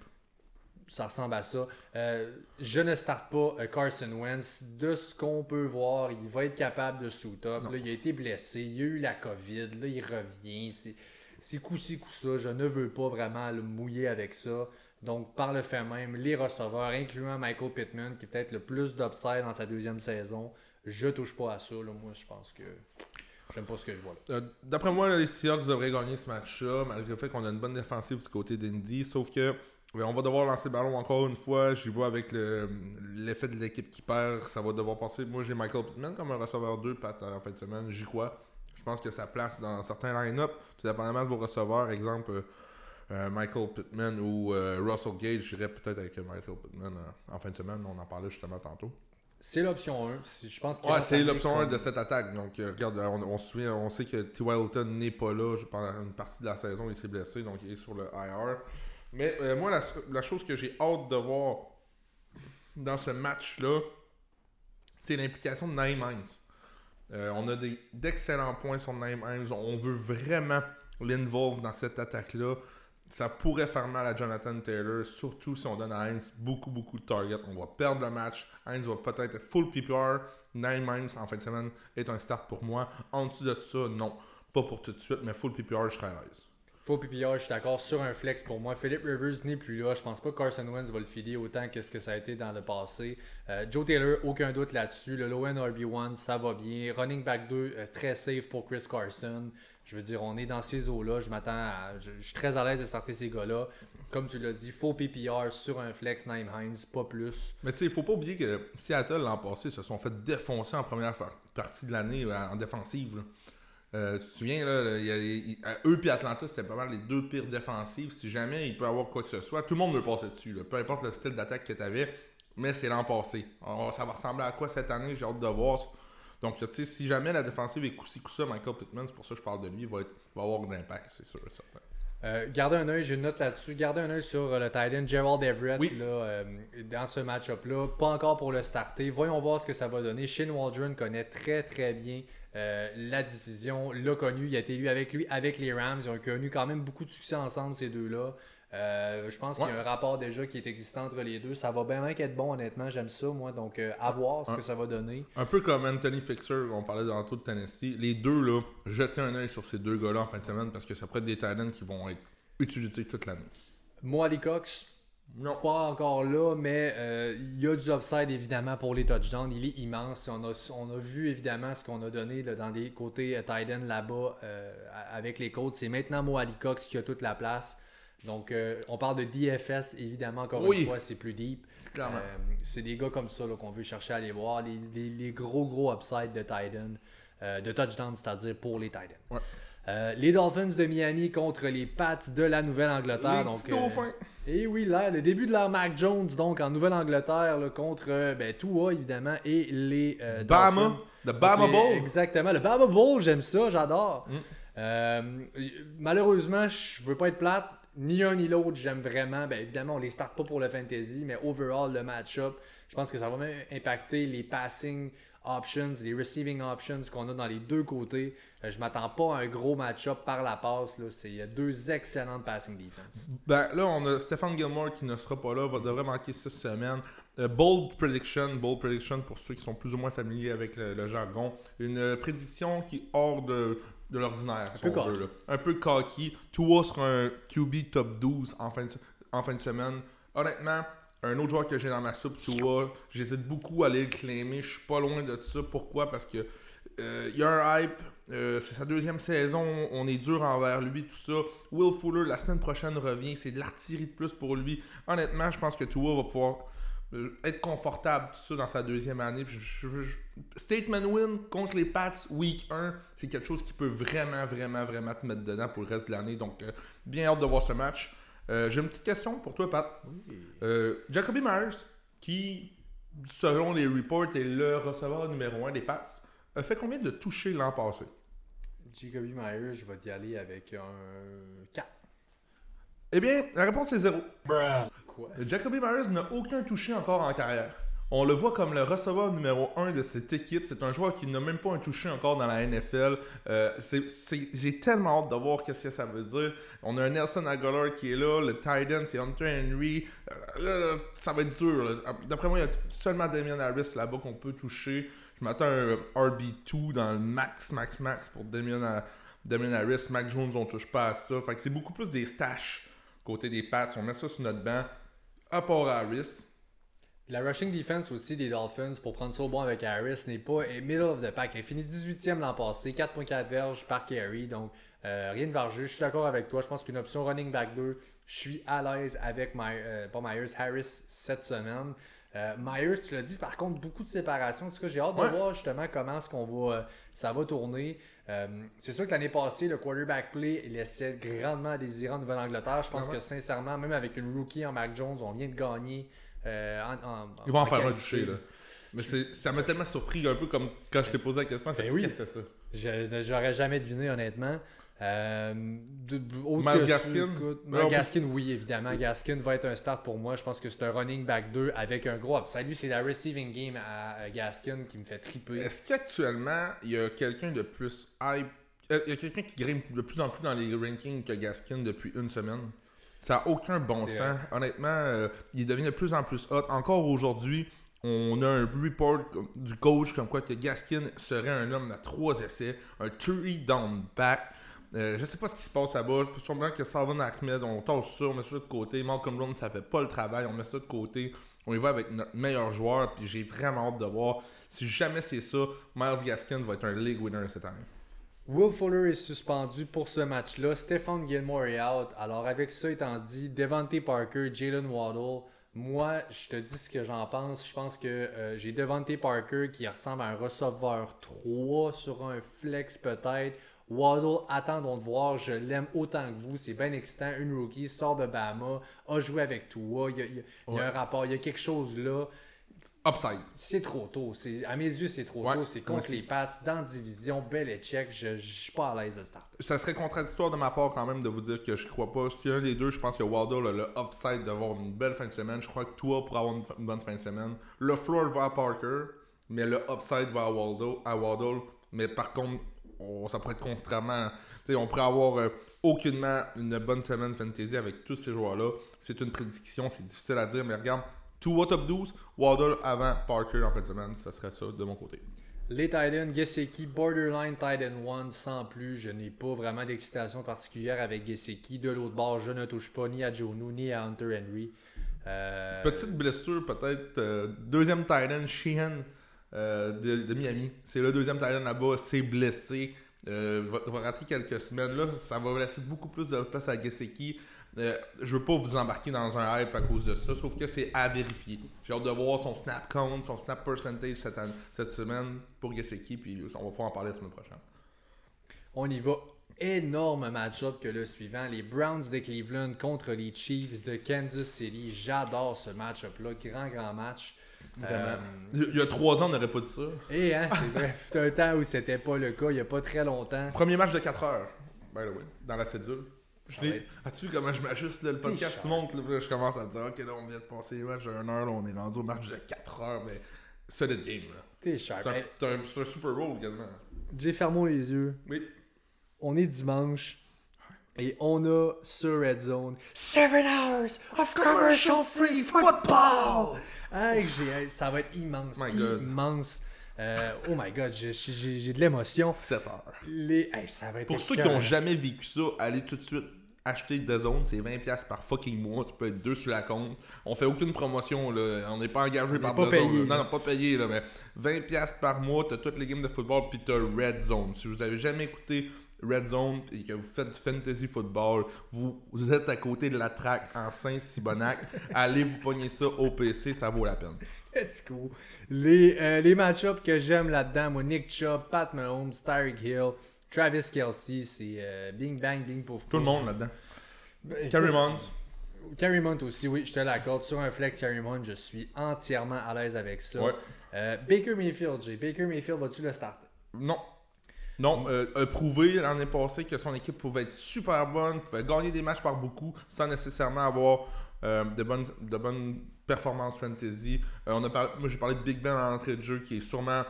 Ça ressemble à ça. Euh, je ne starte pas euh, Carson Wentz. De ce qu'on peut voir, il va être capable de up. Non. Là, il a été blessé, il a eu la COVID, là, il revient. C'est- C'est coup-ci, coup-ça. Je ne veux pas vraiment le mouiller avec ça. Donc, par le fait même, les receveurs, incluant Michael Pittman, qui est peut-être le plus d'upside dans sa deuxième saison, je touche pas à ça. là. Moi, je pense que j'aime pas ce que je vois. Euh, D'après moi, les Seahawks devraient gagner ce match-là, malgré le fait qu'on a une bonne défensive du côté d'Indy. Sauf que on va devoir lancer le ballon encore une fois. J'y vois avec le- l'effet de l'équipe qui perd. Ça va devoir passer. Moi, j'ai Michael Pittman comme un receveur 2 Pat, en fin de semaine. J'y crois. Je pense que ça place dans certains line-up, tout dépendamment de vos receveurs. Exemple, euh, euh, Michael Pittman ou Russell Gage. J'irais peut-être avec Michael Pittman en fin de semaine. On en parlait justement tantôt. C'est l'option 1. C'est- Je pense Ouais, c'est l'option 1 comme- de cette attaque. Donc, euh, regarde, on, on se souvient, on sait que T. Hilton n'est pas là pendant une partie de la saison. Il s'est blessé, donc il est sur le IR. Mais euh, moi, la, la chose que j'ai hâte de voir dans ce match-là, c'est l'implication de Naïm Hines. Euh, on a des- d'excellents points sur Naïm Hines. On veut vraiment l'involve dans cette attaque-là. Ça pourrait faire mal à Jonathan Taylor, surtout si on donne à Hines beaucoup, beaucoup de targets. On va perdre le match. Hines va peut-être être full PPR. Nine Hines en fin de semaine est un start pour moi. En dessous de ça, non. Pas pour tout de suite, mais full PPR, je serais à l'aise. Faux PPR, je suis d'accord sur un flex pour moi. Philip Rivers n'est plus là. Je pense pas que Carson Wentz va le filer autant que ce que ça a été dans le passé. Euh, Joe Taylor, aucun doute là-dessus. Le low end RB1, ça va bien. Running back 2, euh, très safe pour Chris Carson. Je veux dire, on est dans ces eaux-là. Je m'attends à. Je, suis très à l'aise de starter ces gars-là. Comme tu l'as dit, faux PPR sur un flex Nine Hines, pas plus. Mais tu sais, il faut pas oublier que Seattle l'an passé se sont fait défoncer en première partie de l'année euh, en défensive. Euh, tu te souviens, là, eux puis Atlanta, c'était pas mal les deux pires défensives. Si jamais il peut avoir quoi que ce soit, tout le monde veut passer dessus. là. Peu importe le style d'attaque que tu avais, mais c'est l'an passé. Alors, ça va ressembler à quoi cette année, j'ai hâte de voir. Donc, tu sais, si jamais la défensive est coup-ci, coup-ça, Michael Pittman, c'est pour ça que je parle de lui, il va, être, va avoir de l'impact, c'est sûr. et certain. Euh, gardez un œil, j'ai une note là-dessus. Gardez un œil sur euh, le Titan Gerald Everett Oui. là, euh, dans ce match-up-là. Pas encore pour le starter. Voyons voir ce que ça va donner. Shane Waldron connaît très très bien euh, la division, l'a connu. Il a été élu avec lui, avec les Rams. Ils ont connu quand même beaucoup de succès ensemble, ces deux-là. Euh, je pense qu'il y a un rapport déjà qui est existant entre les deux. Ça va bien être bon, honnêtement. J'aime ça, moi. Donc, euh, à voir ce que ça va donner. Un peu comme Anthony Fixer, on parlait tantôt de Tennessee. Les deux, là, jetez un œil sur ces deux gars-là en fin de semaine parce que ça pourrait être des talents qui vont être utilisés toute l'année. Moi, Ali Cox, non pas encore là, mais euh, il y a du upside évidemment pour les touchdowns. Il est immense. On a, on a vu évidemment ce qu'on a donné là, dans des côtés tight end là-bas euh, avec les côtes. C'est maintenant Mo Ali Cox qui a toute la place. Donc, euh, on parle de DFS, évidemment, encore Oui. une fois, c'est plus deep. Clairement. Euh, c'est des gars comme ça là, qu'on veut chercher à aller voir. Les, les- les gros, gros upside de tight end, euh, de touchdown, c'est-à-dire pour les. Ouais. Euh, les Dolphins de Miami contre les Pats de la Nouvelle-Angleterre. Donc, et oui, là, le début de l'ère Mac Jones, donc en Nouvelle-Angleterre, contre ben, Tua, évidemment, et les Bama, Dolphins. the Bama Bowl. Exactement, le Bama Bowl, j'aime ça, j'adore. Mm. Malheureusement, je veux pas être plate, ni un ni l'autre, j'aime vraiment. Ben, évidemment, on les start pas pour le fantasy, mais overall, le match-up, je pense que ça va même impacter les passing options, les receiving options qu'on a dans les deux côtés. Euh, je m'attends pas à un gros match-up par la passe. Là. C'est, deux excellentes passing defense. Ben là, on a Stéphane Gilmore qui ne sera pas là, va, devrait manquer cette semaine. Euh, bold prediction, bold prediction pour ceux qui sont plus ou moins familiers avec le, jargon. Une prédiction qui est hors de, de l'ordinaire. Un, peu veut, un peu cocky. Tua sera un QB top 12 en fin de, en fin de semaine. Honnêtement, un autre joueur que j'ai dans ma soupe, Tua, j'hésite beaucoup à aller le claimer. Je suis pas loin de ça. Pourquoi? Parce que il y a un hype. Euh, c'est sa deuxième saison, on est dur envers lui, tout ça. Will Fuller, la semaine prochaine, revient. C'est de l'artillerie de plus pour lui. Honnêtement, je pense que Tua va pouvoir euh, être confortable, tout ça, dans sa deuxième année. statement win contre les Pats, week 1, c'est quelque chose qui peut vraiment, vraiment, vraiment te mettre dedans pour le reste de l'année. Donc, euh, bien hâte de voir ce match. J'ai une petite question pour toi, Pat. Jacoby Myers, qui, selon les reports, est le receveur numéro 1 des Pats, a fait combien de touchés l'an passé? Jacoby Myers, je vais y aller avec un 4. Eh bien, la réponse est 0. Quoi? Jacoby Myers n'a aucun touché encore en carrière. On le voit comme le receveur numéro 1 de cette équipe. C'est un joueur qui n'a même pas un touché encore dans la NFL. Euh, j'ai tellement hâte de voir ce que ça veut dire. On a un Nelson Aguilar qui est là. Le Titan, c'est Hunter Henry. Euh, ça va être dur. D'après moi, il y a seulement Damien Harris là-bas qu'on peut toucher. Je m'attends à un RB2 dans le max, max, max pour Damien, Harris. Mac Jones, on touche pas à ça. Fait que c'est beaucoup plus des stash côté des Pats. On met ça sur notre banc. À part Harris. La rushing defense aussi des Dolphins, pour prendre ça au bon avec Harris, n'est pas middle of the pack. Il finit 18e l'an passé, 4.4 verges par carry, donc euh, rien de vargeux. Je suis d'accord avec toi. Je pense qu'une option running back 2, je suis à l'aise avec euh, Myers, Harris cette semaine. Euh, Myers, tu l'as dit, par contre, beaucoup de séparation. En tout cas, j'ai hâte de voir justement comment ce qu'on va, euh, ça va tourner. Euh, c'est sûr que l'année passée, le quarterback play laissait grandement à désirer en Nouvelle-Angleterre. Je pense que sincèrement, même avec une rookie en Mac Jones, on vient de gagner. En, Ils vont en, faire un toucher, là. Mais ça m'a tellement surpris, un peu comme quand je t'ai posé la question. Ben oui, c'est ça? J'aurais jamais deviné, honnêtement. Euh, Gaskin? Gaskin, oui, évidemment. Gaskin va être un start pour moi. Je pense que c'est un running back 2 avec un gros upside. Lui, c'est la receiving game à, Gaskin qui me fait triper. Est-ce qu'actuellement, il y a quelqu'un de plus hype euh, Il y a quelqu'un qui grimpe de plus en plus dans les rankings que Gaskin depuis une semaine? Ça n'a aucun bon sens. Honnêtement, euh, il devient de plus en plus hot. Encore aujourd'hui, on a un report du coach comme quoi que Gaskin serait un homme à trois essais, un three down back. Euh, je sais pas ce qui se passe là-bas. Sûrement que Salvan Ahmed, on tasse ça, on met ça de côté. Malcolm Brown, ça fait pas le travail, on met ça de côté. On y va avec notre meilleur joueur, puis j'ai vraiment hâte de voir. Si jamais c'est ça, Miles Gaskin va être un league winner cette année. Will Fuller est suspendu pour ce match-là. Stephen Gilmore est out. Alors, avec ça étant dit, Devante Parker, Jalen Waddle, moi, je te dis ce que j'en pense. Je pense que euh, j'ai Devante Parker qui ressemble à un receveur 3 sur un flex peut-être Waddle, attendons de voir. Je l'aime autant que vous. C'est bien excitant. Une rookie sort de Bama, a joué avec toi. Il y a, un rapport, il y a quelque chose là. Upside. C'est trop tôt. À mes yeux, c'est trop tôt. C'est contre les Pats, dans la division, bel check. Je ne suis pas à l'aise de start. Ça serait contradictoire de ma part quand même de vous dire que je crois pas. Si un des deux, je pense que Waddle a le upside d'avoir une belle fin de semaine. Je crois que toi, pour avoir une, bonne fin de semaine, le floor va à Parker, mais le upside va à Waddle. À Waddle mais par contre, on, ça pourrait être contrairement. on pourrait avoir euh, aucunement une bonne semaine fantasy avec tous ces joueurs-là. C'est une prédiction, c'est difficile à dire, mais regarde, tout top 12, Waddle avant Parker en fin de semaine, ça serait ça de mon côté. Les Titans, Gesicki, borderline Titan 1 sans plus. Je n'ai pas vraiment d'excitation particulière avec Gesicki. De l'autre bord, je ne touche pas ni à Jonu ni à Hunter Henry. Euh, Petite blessure peut-être. Euh, deuxième Titan, Sheehan euh, de, Miami. C'est le deuxième Titan là-bas, c'est blessé. Euh, va, rater quelques semaines. Là, ça va laisser beaucoup plus de place à Geseki. Euh, je veux pas vous embarquer dans un hype à cause de ça, sauf que c'est à vérifier. J'ai hâte de voir son snap count, son snap percentage cette, semaine pour Geseki, puis on va pouvoir en parler la semaine prochaine. On y va. Énorme match-up que le suivant. Les Browns de Cleveland contre les Chiefs de Kansas City. J'adore ce match-up-là. Grand, grand match. Euh, il y a trois ans, on n'aurait pas dit ça. Et eh, hein, c'est vrai. C'était un temps où c'était pas le cas, il n'y a pas très longtemps. Premier match de 4 heures, by the way, dans la cédule. As-tu vu comment je m'ajuste le podcast monte, là, je commence à dire, ok, là, on vient de passer les matchs de 1 heure, là, on est rendu au match de 4 heures, mais solid game. là. T'es sharp. C'est un, Super Bowl quasiment. J'ai fermé les yeux. Oui. On est dimanche. Et on a sur Red Zone 7 hours of commercial free football! Hey, ça va être immense. My God. Immense. Euh, oh my god, j'ai- de l'émotion. 7 heures. Les... hey, ça va être Pour ceux qui écœurant. ont jamais vécu ça, allez tout de suite acheter The Zone, c'est 20$ par fucking mois, tu peux être deux sur la compte. On fait aucune promotion, là. on n'est pas engagé par pas payé, là. Non, pas payé, là, mais 20$ par mois, t'as toutes les games de football, puis t'as Red Zone. Si vous avez jamais écouté Red Zone et que vous faites du fantasy football, vous, vous êtes à côté de la track en Saint-Sibonac, allez vous pogner ça au PC, ça vaut la peine. Let's go. Les, euh, les match-ups que j'aime là-dedans, moi, Nick Chubb, Pat Mahomes, Tyreek Hill, Travis Kelsey, c'est euh, bing bang, bing pouf. Tout le monde là-dedans. Ben, Carrie Carrie Mount aussi, oui, je te l'accorde. Sur un flex Carrie Mount, je suis entièrement à l'aise avec ça. Ouais. Euh, Baker Mayfield, Jay. Baker Mayfield, vas-tu le starter? Non. Non, euh, a prouvé l'année passée que son équipe pouvait être super bonne, pouvait gagner des matchs par beaucoup sans nécessairement avoir euh, de, bonnes, de bonnes performances fantasy. Euh, on a moi, j'ai parlé de Big Ben en entrée de jeu qui est sûrement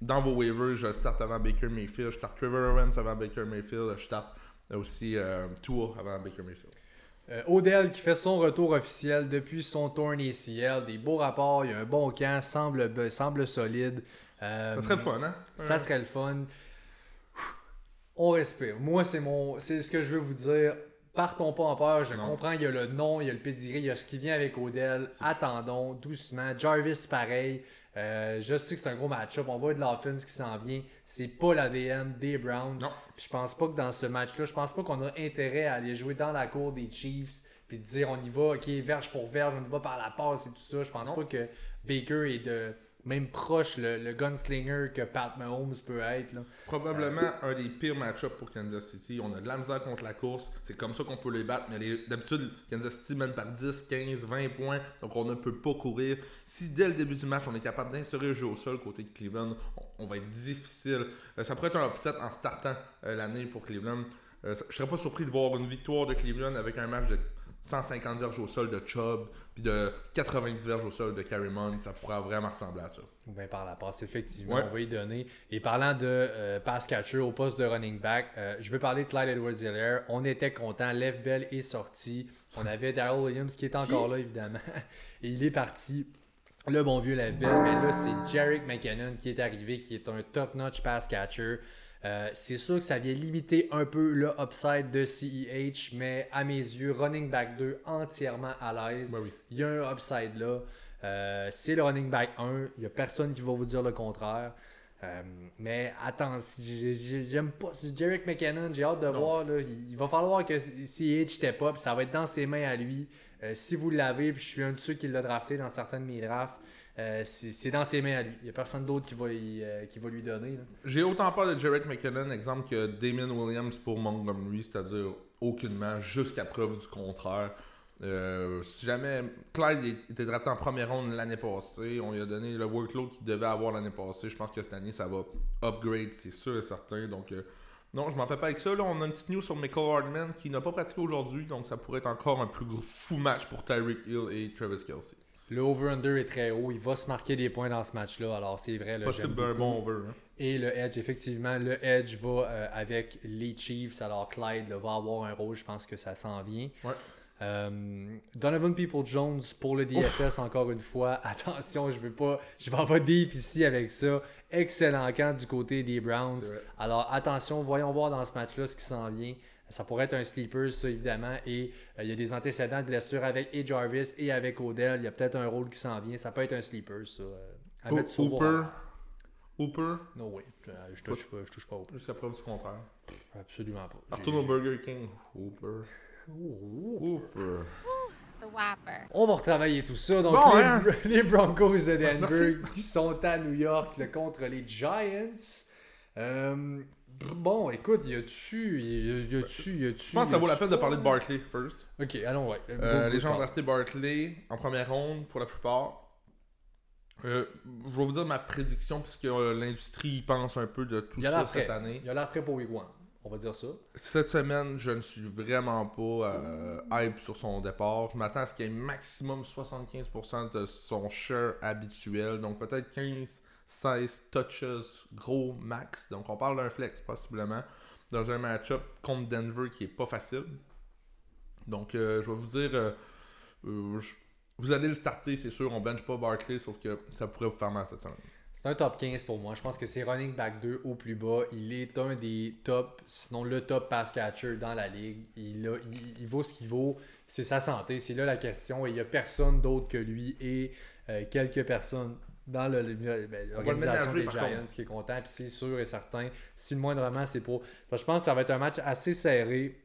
dans vos waivers. Je starte avant Baker Mayfield, je starte Trevor Lawrence avant Baker Mayfield, je starte aussi euh, Tua avant Baker Mayfield. Odell qui fait son retour officiel depuis son torn ACL. Des beaux rapports, il y a un bon camp, semble, semble solide. Ça serait le fun, hein? Ça serait le fun. On respire. Moi, c'est mon, c'est ce que je veux vous dire. Partons pas en peur. Je Non. comprends, il y a le nom, il y a le pedigree, il y a ce qui vient avec Odell. Attendons, doucement. Jarvis, pareil. Euh, je sais que c'est un gros match-up. On voit de l'offense qui s'en vient. C'est pas l'ADN des Browns. Non. Puis je pense pas que dans ce match-là, je pense pas qu'on a intérêt à aller jouer dans la cour des Chiefs puis de dire on y va, ok, verge pour verge, on y va par la passe et tout ça. Je pense Non. pas que Baker est de même proche le, le gunslinger que Pat Mahomes peut être. Là. Probablement un des pires match-ups pour Kansas City. On a de la misère contre la course. C'est comme ça qu'on peut les battre. Mais d'habitude, Kansas City mène par 10, 15, 20 points. Donc on ne peut pas courir. Si dès le début du match, on est capable d'instaurer le jeu au sol côté de Cleveland, on, va être difficile. Euh, ça pourrait être un upset en startant euh, l'année pour Cleveland. Euh, je serais pas surpris de voir une victoire de Cleveland avec un match de 150 verges au sol de Chubb, puis de 90 verges au sol de Carrie Mount. Ça pourrait vraiment ressembler à ça. Ou bien par la passe, effectivement, Ouais. on va y donner. Et parlant de euh, pass catcher au poste de running back, euh, je veux parler de Clyde Edwards-Helaire. On était content. Lev Bell est sorti. On avait Daryl Williams qui est encore là, évidemment. Et il est parti. Le bon vieux Lev Bell. Mais là, c'est Jarek McKinnon qui est arrivé, qui est un top-notch pass catcher. Euh, c'est sûr que ça vient limiter un peu le upside de CEH, mais à mes yeux, running back 2 entièrement à l'aise. Ben oui. Il y a un upside là. Euh, c'est le running back 1. Il n'y a personne qui va vous dire le contraire. Euh, mais attends, j'aime pas. C'est Jarek McKinnon, j'ai hâte de Non. voir. Là, il, il va falloir que CH step up. Ça va être dans ses mains à lui. Euh, si vous l'avez, puis je suis un de ceux qui l'a drafté dans certaines de mes drafts, euh, c'est dans ses mains à lui. Il n'y a personne d'autre qui, va euh, qui va lui donner. J'ai autant peur de Jarek McKinnon, exemple, que Damien Williams pour Montgomery, c'est-à-dire aucunement, jusqu'à preuve du contraire. Euh, si jamais Clyde était drafté en première ronde l'année passée, on lui a donné le workload qu'il devait avoir l'année passée. Je pense que cette année, ça va upgrade, c'est sûr et certain. Donc, non, je m'en fais pas avec ça. Là, on a une petite news sur Michael Hardman qui n'a pas pratiqué aujourd'hui, donc ça pourrait être encore un plus gros fou match pour Tyreek Hill et Travis Kelsey. Le over-under est très haut. Il va se marquer des points dans ce match-là. Alors, c'est vrai. là, Possible d'un bon over. hein. Et le Edge, effectivement, le Edge va euh, avec les Chiefs. Alors Clyde là, va avoir un rôle, je pense que ça s'en vient. Ouais. Euh, Donovan People Jones pour le DFS encore une fois. Attention, je veux pas, je vais avoir deep ici avec ça. Excellent camp du côté des Browns. Alors attention, voyons voir dans ce match-là ce qui s'en vient. Ça pourrait être un sleeper, ça évidemment. Et euh, il y a des antécédents de blessures avec et Jarvis et avec Odell. Il y a peut-être un rôle qui s'en vient. Ça peut être un sleeper, ça. euh, à mettre Hooper. Hooper? No way. Euh, je touche pas, je touche pas au Jusqu'à preuve du contraire. Absolument pas. Retourne au Burger King. Hooper. Oh. Hooper. The Whopper. On va retravailler tout ça. Donc, Bon, les, hein? les Broncos de Denver Merci. qui sont à New York là, contre les Giants. Euh, bon, écoute, y a-tu. Y a-tu. Y a-tu. Je pense que ça vaut la peine de parler de Barkley first. Ok, allons, ouais. Euh, les gens ont drafté Barkley en première ronde pour la plupart. Euh, je vais vous dire ma prédiction puisque euh, l'industrie y pense un peu de tout ça cette année. Il y a l'air prêt pour One. On va dire ça. Cette semaine, je ne suis vraiment pas euh, hype sur son départ. Je m'attends à ce qu'il y ait maximum 75% de son share habituel. Donc peut-être 15, 16 touches gros max. Donc on parle d'un flex possiblement. Dans un match-up contre Denver qui est pas facile. Donc euh, je vais vous dire, euh, euh, vous allez le starter, c'est sûr. On bench pas Barkley, sauf que ça pourrait vous faire mal cette semaine. C'est un top 15 pour moi. Je pense que c'est running back 2 au plus bas. Il est un des top, sinon le top pass catcher dans la ligue. Il, a- il, vaut ce qu'il vaut. C'est sa santé. C'est là la question. Et il n'y a personne d'autre que lui et quelques personnes dans le- ben, l'organisation des Giants contre. qui est content. Puis c'est sûr et certain. Si le moindrement, c'est pour. Enfin, je pense que ça va être un match assez serré.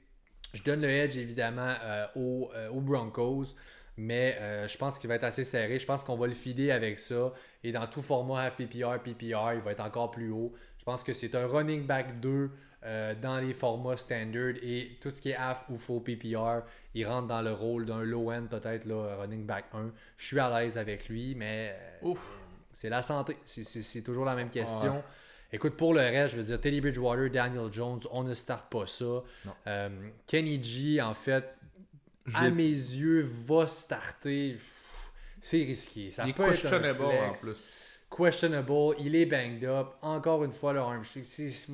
Je donne le edge évidemment euh, aux, euh, aux Broncos. Mais euh, je pense qu'il va être assez serré. Je pense qu'on va le fider avec ça. Et dans tout format half PPR, PPR, il va être encore plus haut. Je pense que c'est un running back 2 euh, dans les formats standard. Et tout ce qui est half ou full PPR, il rentre dans le rôle d'un low end, peut-être là, running back 1. Je suis à l'aise avec lui, mais Ouf. C'est la santé. C'est- toujours la même question. Écoute, pour le reste, je veux dire, Teddy Bridgewater, Daniel Jones, on ne starte pas ça. Euh, Kenny G, en fait, Je à mes yeux, va starter. C'est risqué. Ça il est peut être un questionable en flex. plus. Questionable. Il est banged up. Encore une fois, le c'est- c'est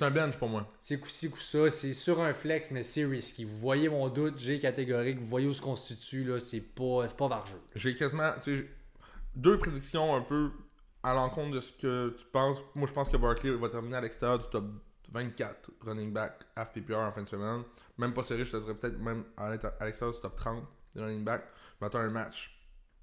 un bench pour moi. c'est coup-ci, coup-ça. C'est sur un flex, mais c'est risky. Vous voyez mon doute, j'ai catégorique. Vous voyez où se constitue. là C'est pas, c'est pas vargeux. J'ai quasiment tu sais, deux prédictions un peu à l'encontre de ce que tu penses. Moi, je pense que Barkley va terminer à l'extérieur du top 24 running back half PPR en fin de semaine. Même pas serré, je te dirais peut-être même à l'extérieur du top 30 des running back. Je m'attends un match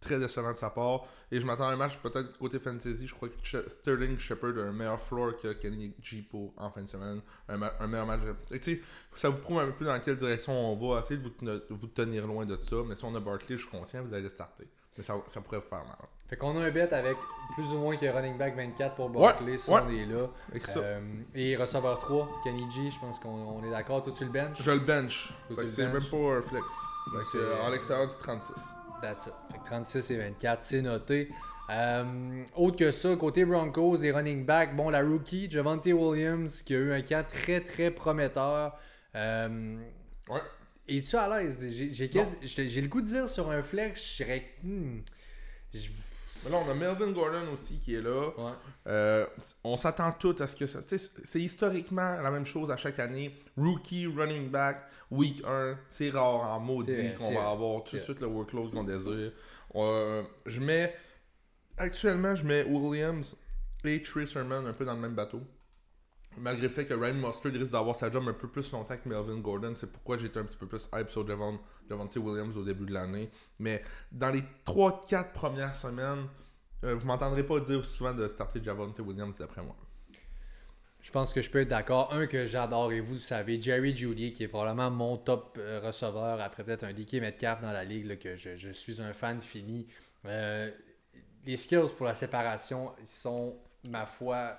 très décevant de sa part. Et je m'attends à un match peut-être côté fantasy. Je crois que Sterling Shepard a un meilleur floor que Kenny G pour en fin de semaine. Un, ma- un meilleur match. Et tu sais, ça vous prouve un peu dans quelle direction on va. Essayez de vous, ten- vous tenir loin de ça. Mais si on a Barkley, je suis conscient, vous allez le starter. Mais ça, ça pourrait vous faire mal. Fait qu'on a un bet avec plus ou moins que running back 24 pour Barkley, si ouais. on est là. Euh, et receveur 3, Kenny G, je pense qu'on on est d'accord. Toi, tu le bench je le bench. C'est même pas un flex. Euh, en l'extérieur du 36. That's it. Fait que 36 et 24, c'est noté. Euh, autre que ça, côté Broncos, les running backs, bon, la rookie, Javante Williams, qui a eu un camp très très prometteur. Euh, Ouais. Es-tu à l'aise? J'ai- le goût de dire sur un flex, je dirais. hmm, Mais là, on a Melvin Gordon aussi qui est là. ouais. Euh, on s'attend tout à ce que ça. C'est historiquement la même chose à chaque année. Rookie, running back, week 1. C'est rare en maudit qu'on va avoir tout de suite le workload qu'on désire. Euh, je mets. Actuellement, je mets Williams et Trey Sermon un peu dans le même bateau. Malgré le fait que Ryan Mustard risque d'avoir sa job un peu plus longtemps que Melvin Gordon, c'est pourquoi j'étais un petit peu plus hype sur Javon, Javonte Williams au début de l'année. Mais dans les 3-4 premières semaines, euh, vous m'entendrez pas dire souvent de starter Javonte Williams d'après moi. Je pense que je peux être d'accord. Un que j'adore, et vous le savez, Jerry Judy, qui est probablement mon top euh, receveur après peut-être un DK Metcalf dans la ligue, là, que je, je suis un fan fini. Euh, les skills pour la séparation ils sont, ma foi,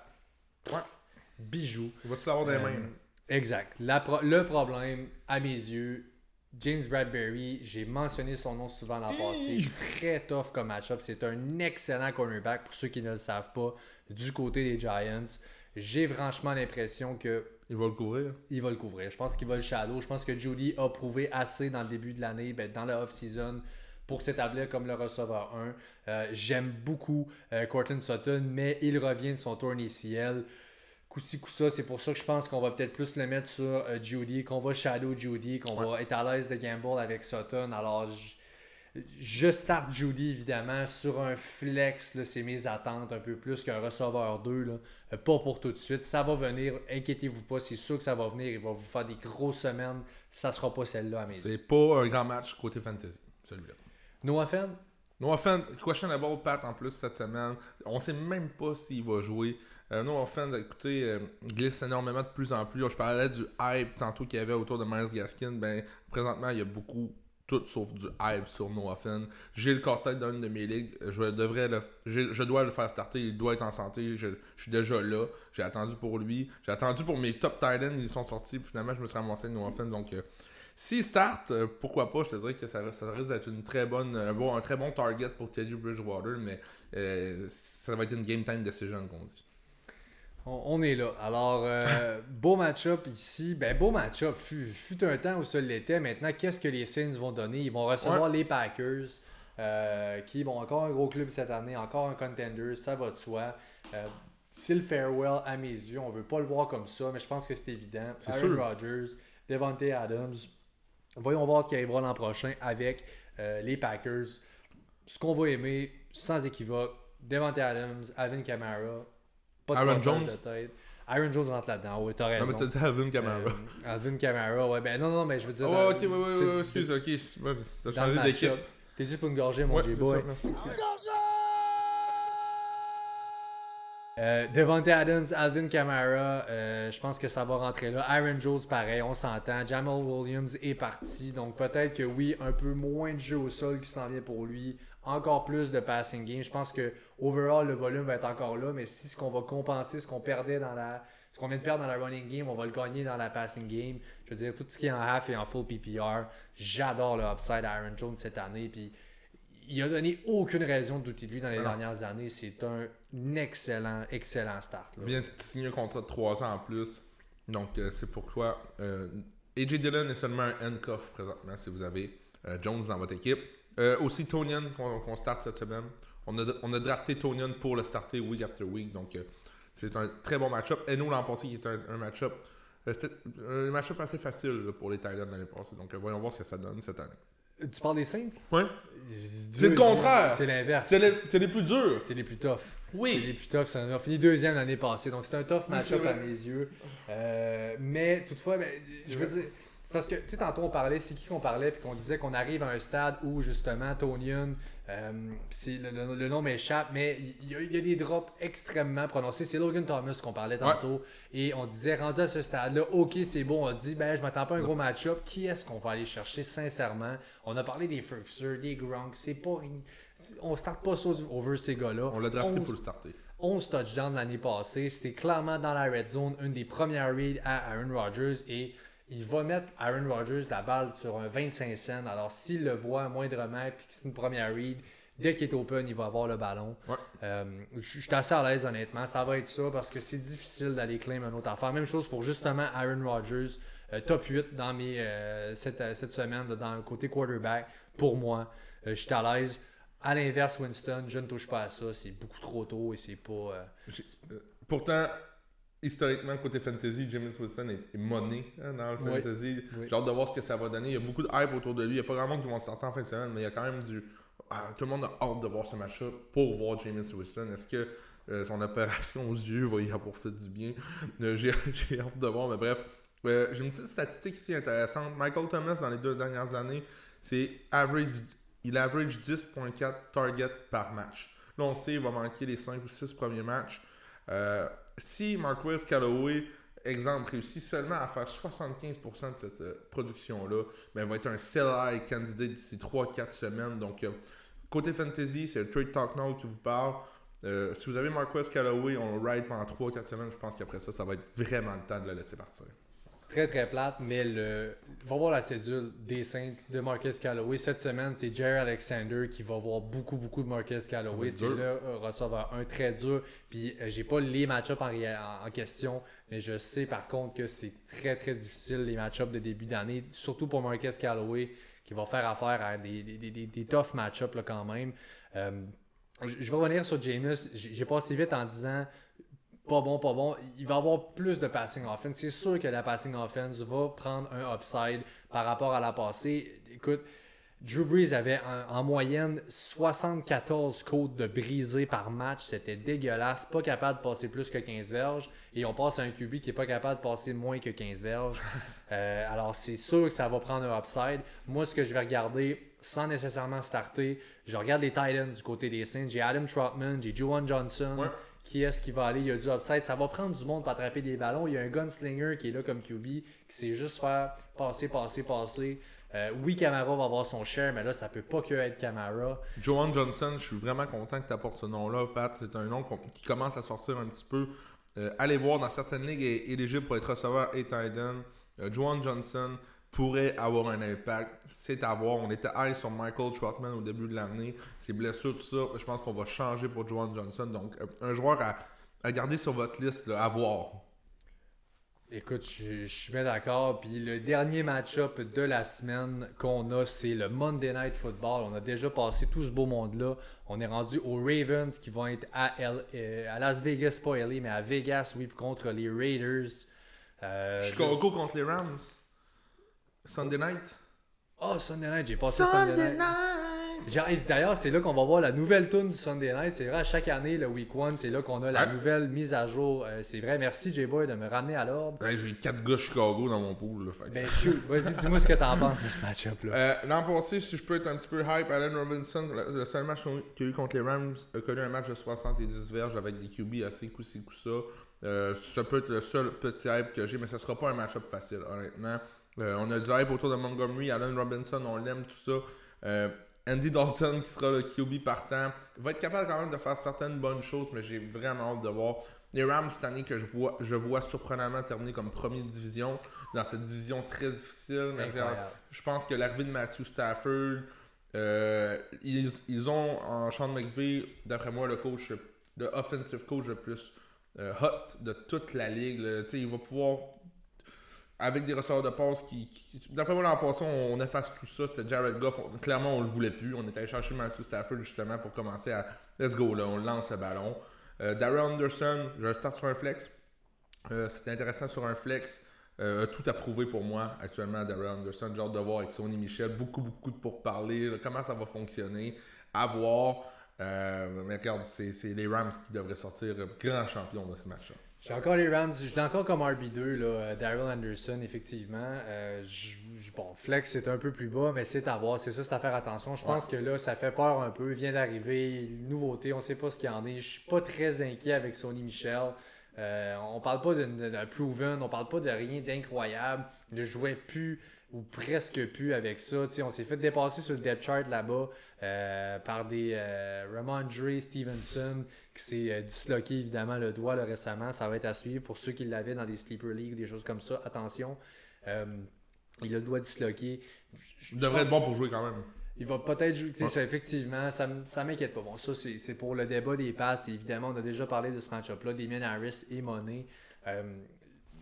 Ouais. bijoux. Va-tu l'avoir dans les Euh, mains? Exact. La pro- le problème, à mes yeux, James Bradbury, j'ai mentionné son nom souvent l'an passé. Très tough comme match-up. C'est un excellent cornerback pour ceux qui ne le savent pas du côté des Giants. J'ai franchement l'impression que Il va le couvrir. il va le couvrir. Je pense qu'il va le shadow. Je pense que Judy a prouvé assez dans le début de l'année, ben, dans la off-season, pour s'établir comme le receveur 1. Euh, J'aime beaucoup euh, Cortland Sutton, mais il revient de son c'est pour ça que je pense qu'on va peut-être plus le mettre sur euh, Judy, qu'on va shadow Judy, qu'on va être à l'aise de gamble avec Sutton. Alors, je, je start Judy, évidemment, sur un flex, c'est mes attentes un peu plus qu'un receveur 2. Là. Euh, Pas pour tout de suite. Ça va venir, inquiétez-vous pas, c'est sûr que ça va venir. Il va vous faire des grosses semaines. Ça sera pas celle-là à mes yeux. C'est pas un grand match côté fantasy, celui-là. Noah Fenn? No offense, questionable Pat en plus cette semaine. On sait même pas s'il va jouer. Euh, no offense, écoutez, euh, glisse énormément de plus en plus. Je parlais du hype tantôt qu'il y avait autour de Myers Gaskin. Ben, présentement, il y a beaucoup, tout sauf du hype sur No offense. J'ai le casse-tête d'une de mes ligues. Je devrais le, je, dois le faire starter. Il doit être en santé. Je, suis déjà là. J'ai attendu pour lui. J'ai attendu pour mes top Titans. Ils sont sortis. Finalement, je me suis ramassé No offense. Donc, euh, s'il start, euh, pourquoi pas, je te dirais que ça, risque d'être une très bonne, un, bon, un très bon target pour Teddy Bridgewater, mais ça va être une game time decision qu'on dit. On, est là. Alors, euh, beau match-up ici. Ben, beau match-up. Fut, fut un temps où ça l'était. Maintenant, qu'est-ce que les Saints vont donner? Ils vont recevoir les Packers, euh, qui vont encore un gros club cette année, encore un contender. Ça va de soi. Euh, c'est le farewell à mes yeux. On veut pas le voir comme ça, mais je pense que c'est évident. Aaron Rodgers, Devante Adams. Voyons voir ce qui arrivera l'an prochain avec les Packers. Ce qu'on va aimer, sans équivoque, Devante Adams, Alvin Kamara, pas de Aaron Jones? De tête. Aaron Jones rentre là-dedans, ouais, t'as raison. Non, mais t'as dit Alvin Kamara. Euh, Alvin Kamara, ouais, ben non, non, mais je veux dire. Oh, ok, ouais, ouais, ouais, excuse, ok. T'as changé d'équipe. T'es dû pour une gorgée, mon J-Boy. Euh, Devante Adams, Alvin Kamara, euh, je pense que ça va rentrer là. Aaron Jones, pareil, on s'entend. Jamal Williams est parti, donc peut-être que oui, un peu moins de jeu au sol qui s'en vient pour lui encore plus de passing game. Je pense que overall le volume va être encore là, mais si ce qu'on va compenser, ce qu'on perdait dans la. Ce qu'on vient de perdre dans la running game, on va le gagner dans la passing game. Je veux dire, tout ce qui est en half et en full PPR, j'adore le upside Aaron Jones cette année. Puis il a donné aucune raison de douter de lui dans les dernières années. C'est un excellent, excellent start. Il vient de signer un contrat de 3 ans en plus. Donc, euh, c'est pourquoi euh, AJ Dillon est seulement un handcuff présentement si vous avez euh, Jones dans votre équipe. Euh, aussi, Tonian, qu'on start cette semaine. On a, on a drafté Tonian pour le starter week after week. Donc, euh, c'est un très bon match-up. Et nous, l'an passé, qui était un, match-up. Euh, c'était un match-up assez facile pour les Titans l'année passée. Donc, voyons voir ce que ça donne cette année. Tu parles des Saints? Oui. C'est le contraire. C'est l'inverse. C'est les, plus durs. C'est les plus toughs. Oui. C'est les plus toughs. On a fini deuxième l'année passée. Donc, c'est un tough match-up à mes yeux. mais toutefois, ben, je veux dire c'est parce que, tu sais, tantôt on parlait, c'est qui qu'on parlait, puis qu'on disait qu'on arrive à un stade où, justement, Tonian, euh, le, nom m'échappe, mais il y, a des drops extrêmement prononcés. C'est Logan Thomas qu'on parlait tantôt, et on disait, rendu à ce stade-là, ok, c'est bon, on dit, ben, je m'attends pas à un gros match-up. Qui est-ce qu'on va aller chercher, sincèrement? On a parlé des Ferguson, des Gronk, c'est pas. On starte pas ça over ces gars-là. On l'a drafté pour le starter. 11 touchdowns l'année passée. C'est clairement dans la red zone, une des premières reads à Aaron Rodgers. Et il va mettre Aaron Rodgers la balle sur un 25 cents. Alors, s'il le voit moindrement, puis que c'est une première read, dès qu'il est open, il va avoir le ballon. Euh, je suis assez à l'aise, honnêtement. Ça va être ça parce que c'est difficile d'aller claim un autre affaire. Même chose pour justement Aaron Rodgers, euh, top 8 dans mes, euh, cette, cette, semaine, dans le côté quarterback. Pour moi, je suis à l'aise. À l'inverse, Winston, je ne touche pas à ça. C'est beaucoup trop tôt et c'est pas. Pourtant, historiquement, côté fantasy, James Wilson est, monné hein, dans le fantasy. J'ai hâte de voir ce que ça va donner. Il y a beaucoup de hype autour de lui. Il n'y a pas grand monde qui vont sortir en fin de semaine, mais il y a quand même du. Ah, tout le monde a hâte de voir ce match-là pour voir James Wilson. Est-ce que euh, son opération aux yeux va y avoir fait du bien? Euh, J'ai hâte de voir, mais bref. Euh, j'ai une petite statistique ici intéressante. Michael Thomas, dans les deux dernières années, c'est average. Il average 10.4 targets par match. Là, on sait qu'il va manquer les 5 ou 6 premiers matchs si Marquez Calloway, exemple, réussit seulement à faire 75% de cette euh, production-là, ben, il va être un sell-high candidat d'ici 3-4 semaines. Donc, euh, côté fantasy, c'est le Trade Talk Now qui vous parle. Euh, si vous avez Marquez Calloway, on ride pendant 3-4 semaines. Je pense qu'après ça, ça va être vraiment le temps de le laisser partir très très plate, mais le va voir la cédule des Saints de Marcus Calloway. Cette semaine, c'est Jerry Alexander qui va voir beaucoup beaucoup de Marcus Calloway. C'est le receveur un très dur. Puis euh, j'ai pas les match-ups en, question, mais je sais par contre que c'est très très difficile les match-ups de début d'année, surtout pour Marcus Calloway qui va faire affaire à des, des, des, tough match-ups quand même. Euh, je vais revenir sur James. J'ai passé vite en disant pas bon, pas bon. Il va avoir plus de passing offense. C'est sûr que la passing offense va prendre un upside par rapport à la passée. Écoute, Drew Brees avait en, moyenne 74 côtes de brisées par match. C'était dégueulasse. Pas capable de passer plus que 15 verges. Et on passe à un QB qui est pas capable de passer moins que 15 verges. Euh, alors, c'est sûr que ça va prendre un upside. Moi, ce que je vais regarder, sans nécessairement starter, je regarde les Titans du côté des Saints. J'ai Adam Trotman, j'ai Juwan Johnson qui est-ce qui va aller, il y a du upside. Ça va prendre du monde pour attraper des ballons. Il y a un gunslinger qui est là comme QB, qui sait juste faire passer, passer, passer. Euh, oui, Camara va avoir son share, mais là, ça peut pas que être Camara. Joan Johnson, je suis vraiment content que tu apportes ce nom-là, Pat. C'est un nom qui commence à sortir un petit peu. Euh, allez voir, dans certaines ligues, est éligible pour être receveur et tight end. Euh, Joan Johnson, pourrait avoir un impact. C'est à voir. On était high sur Michael Trotman au début de l'année. Ses blessures, tout ça, je pense qu'on va changer pour Joan Johnson. Donc, un joueur à à garder sur votre liste, là, à voir. Écoute, je, je suis bien d'accord. Puis le dernier match-up de la semaine qu'on a, c'est le Monday Night Football. On a déjà passé tout ce beau monde-là. On est rendu aux Ravens qui vont être à, L- euh, à Las Vegas, pas LA, mais à Vegas, oui, contre les Raiders. Euh, Chicago contre les Rams. Sunday night? Oh, Sunday Night, j'ai passé Sunday, Night. J'ai- et D'ailleurs, c'est là qu'on va voir la nouvelle tune du Sunday Night. C'est vrai, à chaque année, le Week 1, c'est là qu'on a la nouvelle mise à jour. Euh, c'est vrai, merci J-Boy de me ramener à l'ordre. Ouais, J'ai 4 gars Chicago dans mon pool. Là, fait Ben shoot, vas-y, dis-moi ce que t'en penses de ce match-up-là. Euh, L'an passé, si je peux être un petit peu hype, Allen Robinson, le, seul match qu'il y a eu contre les Rams, a connu un match de 70 verges avec des QB assez coup-ci coup-ça. Euh, ça peut être le seul petit hype que j'ai, mais ce sera pas un match-up facile, honnêtement. Euh, on a du hype autour de Montgomery, Allen Robinson, on l'aime, tout ça. Euh, Andy Dalton, qui sera le QB partant, va être capable quand même de faire certaines bonnes choses, mais j'ai vraiment hâte de voir. Les Rams, cette année, que je vois, je vois surprenamment terminer comme première division, dans cette division très difficile. mais je pense que l'arrivée de Matthew Stafford, euh, ils, ils ont en Sean McVay, d'après moi, le coach, le offensive coach le plus euh, hot de toute la ligue. là. Il va pouvoir, avec des receveurs de passe qui. d'après moi, l'an passé, on, efface tout ça. C'était Jared Goff. Clairement, on le voulait plus. On était allé chercher Matthew Stafford justement pour commencer à. Let's go, là, on lance le ballon. Euh, Anderson, je start sur un flex. Euh, C'était intéressant sur un flex. Euh, tout approuvé pour moi actuellement, Darrell Anderson. J'ai hâte de voir avec Sony Michel. Beaucoup, beaucoup de pourparlers. comment ça va fonctionner. À voir. Euh, mais regarde, c'est les Rams qui devraient sortir grand champion de ce match-là. J'ai encore les Rams, je l'ai encore comme RB2, là, euh, Daryl Anderson, effectivement. Euh, bon, Flex, c'est un peu plus bas, mais c'est à voir. C'est ça, c'est à faire attention. Je pense que là, ça fait peur un peu. Il vient d'arriver, nouveauté, on sait pas ce qu'il y en est. Je suis pas très inquiet avec Sony Michel. Euh, on parle pas d'un proven, on parle pas de rien d'incroyable. Il ne jouait plus ou presque plus avec ça. On s'est fait dépasser sur le depth chart là-bas euh, par des euh, Ramondre Stevenson qui s'est euh, disloqué évidemment le doigt là, récemment. Ça va être à suivre pour ceux qui l'avaient dans des sleeper league ou des choses comme ça. Attention. Euh, il a le doigt disloqué. Il devrait être bon pour jouer quand même. il va peut-être jouer, Ouais. ça, effectivement, ça, ça m'inquiète pas. Bon, ça, c'est c'est pour le débat des passes. Évidemment, on a déjà parlé de ce match-up-là, Damien Harris et Monet. Euh,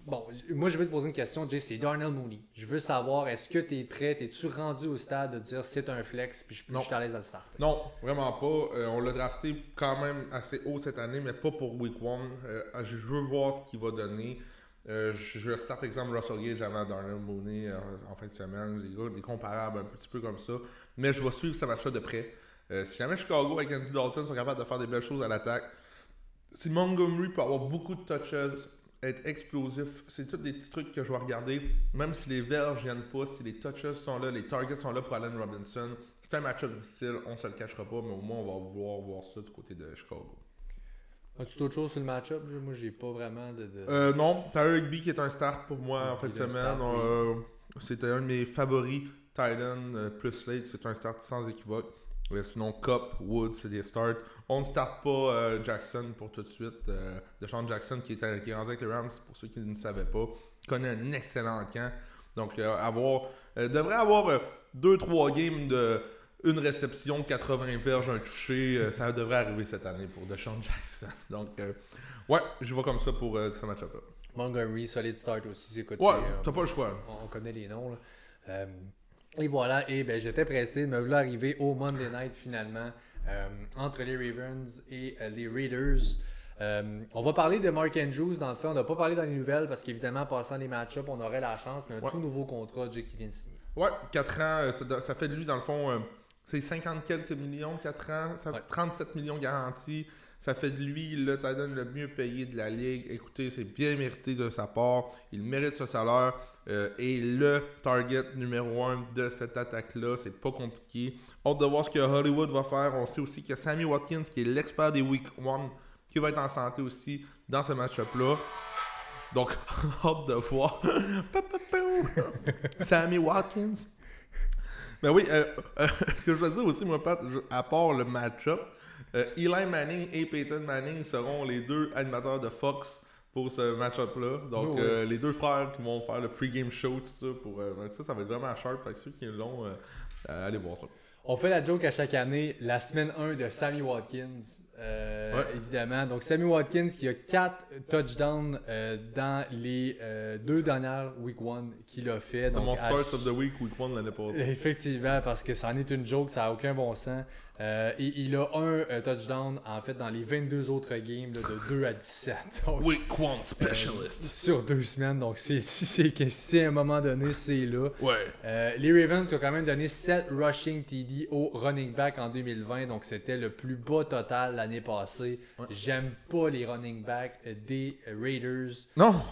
bon, moi, je vais te poser une question, Jay, c'est Darnell Mooney. Je veux savoir, est-ce que tu es prêt, es-tu rendu au stade de dire c'est un flex, puis je, suis à l'aise à le start? Non, vraiment pas. Euh, on l'a drafté quand même assez haut cette année, mais pas pour Week 1. je veux voir ce qu'il va donner. Euh, je start exemple Russell Gage avant Darnell Mooney euh, en fin de semaine. Des gars, des comparables un petit peu comme ça. Mais je vais suivre ce match-là de près. Euh, si jamais Chicago avec Andy Dalton sont capables de faire des belles choses à l'attaque, si Montgomery peut avoir beaucoup de touches, être explosif, c'est tous des petits trucs que je vais regarder. Même si les verges viennent pas, si les touches sont là, les targets sont là pour Allen Robinson. C'est un match-up difficile, on se le cachera pas, mais au moins on va vouloir voir ça du côté de Chicago. As-tu d'autres choses sur le match-up? Moi, j'ai pas vraiment de. de- Euh, non, Tyler Higby qui est un start pour moi en fin de semaine. Euh, C'était un de mes favoris. Titan euh, plus Slate, c'est un start sans équivoque. Euh, sinon, Cup, Woods, c'est des starts. On ne starte pas euh, Jackson pour tout de suite. Euh, Deshaun Jackson qui est, qui est rendu avec les Rams, pour ceux qui ne savaient pas, connaît un excellent camp. Donc, euh, avoir, euh, devrait avoir 2-3 games de une réception, 80 verges, un touché. ça devrait arriver cette année pour Deshaun Jackson. Donc, euh, ouais, je vais comme ça pour ce match-up-là. Montgomery, solid start aussi. Ouais, c'est, euh, t'as pas le choix. on, on connaît les noms. Là. Et voilà, et ben, j'étais pressé de me vouloir arriver au Monday Night finalement euh, entre les Ravens et euh, les Raiders. Euh, on va parler de Mark Andrews dans le fait, on n'a pas parlé dans les nouvelles parce qu'évidemment, passant les match-ups, on aurait la chance, mais un Ouais. tout nouveau contrat, Jay, qui vient de signer. Ouais, 4 ans, ça, fait de lui, dans le fond, c'est 50 quelques millions, 4 ans, ça, Ouais. 37 millions garantis. Ça fait de lui le Titan le mieux payé de la ligue. Écoutez, c'est bien mérité de sa part. Il mérite ce salaire. Euh, et le target numéro 1 de cette attaque-là, c'est pas compliqué. Hâte de voir ce que Hollywood va faire. On sait aussi que Sammy Watkins, qui est l'expert des Week 1, qui va être en santé aussi dans ce match-up-là. Donc, hâte de voir. Sammy Watkins. Mais oui, euh, euh, ce que je veux dire aussi, Pat, à part le match-up, euh, Eli Manning et Peyton Manning seront les deux animateurs de Fox pour ce match-up-là. Donc, Oh, euh, les deux frères qui vont faire le pre-game show, tout ça, pour, euh, ça, ça va être vraiment sharp. Fait que ceux qui l'ont, euh, euh, allez voir ça. On fait la joke à chaque année, la semaine 1 de Sammy Watkins. Ouais. évidemment. Donc, Sammy Watkins qui a 4 touchdowns dans les deux dernières Week 1 qu'il a fait. C'est mon à start of the week, week 1 l'année passée. Effectivement, parce que ça en est une joke, ça n'a aucun bon sens. Euh, et il a un euh, touchdown, en fait, dans les 22 autres games là, de 2 à 17. Donc, Week 1 euh, sur deux semaines. Donc, c'est- si à un moment donné, c'est là. Ouais. Les Ravens ont quand même donné 7 rushing TD au running back en 2020, donc c'était le plus bas total l'année passée. Ouais. J'aime pas les running backs des Raiders, Non.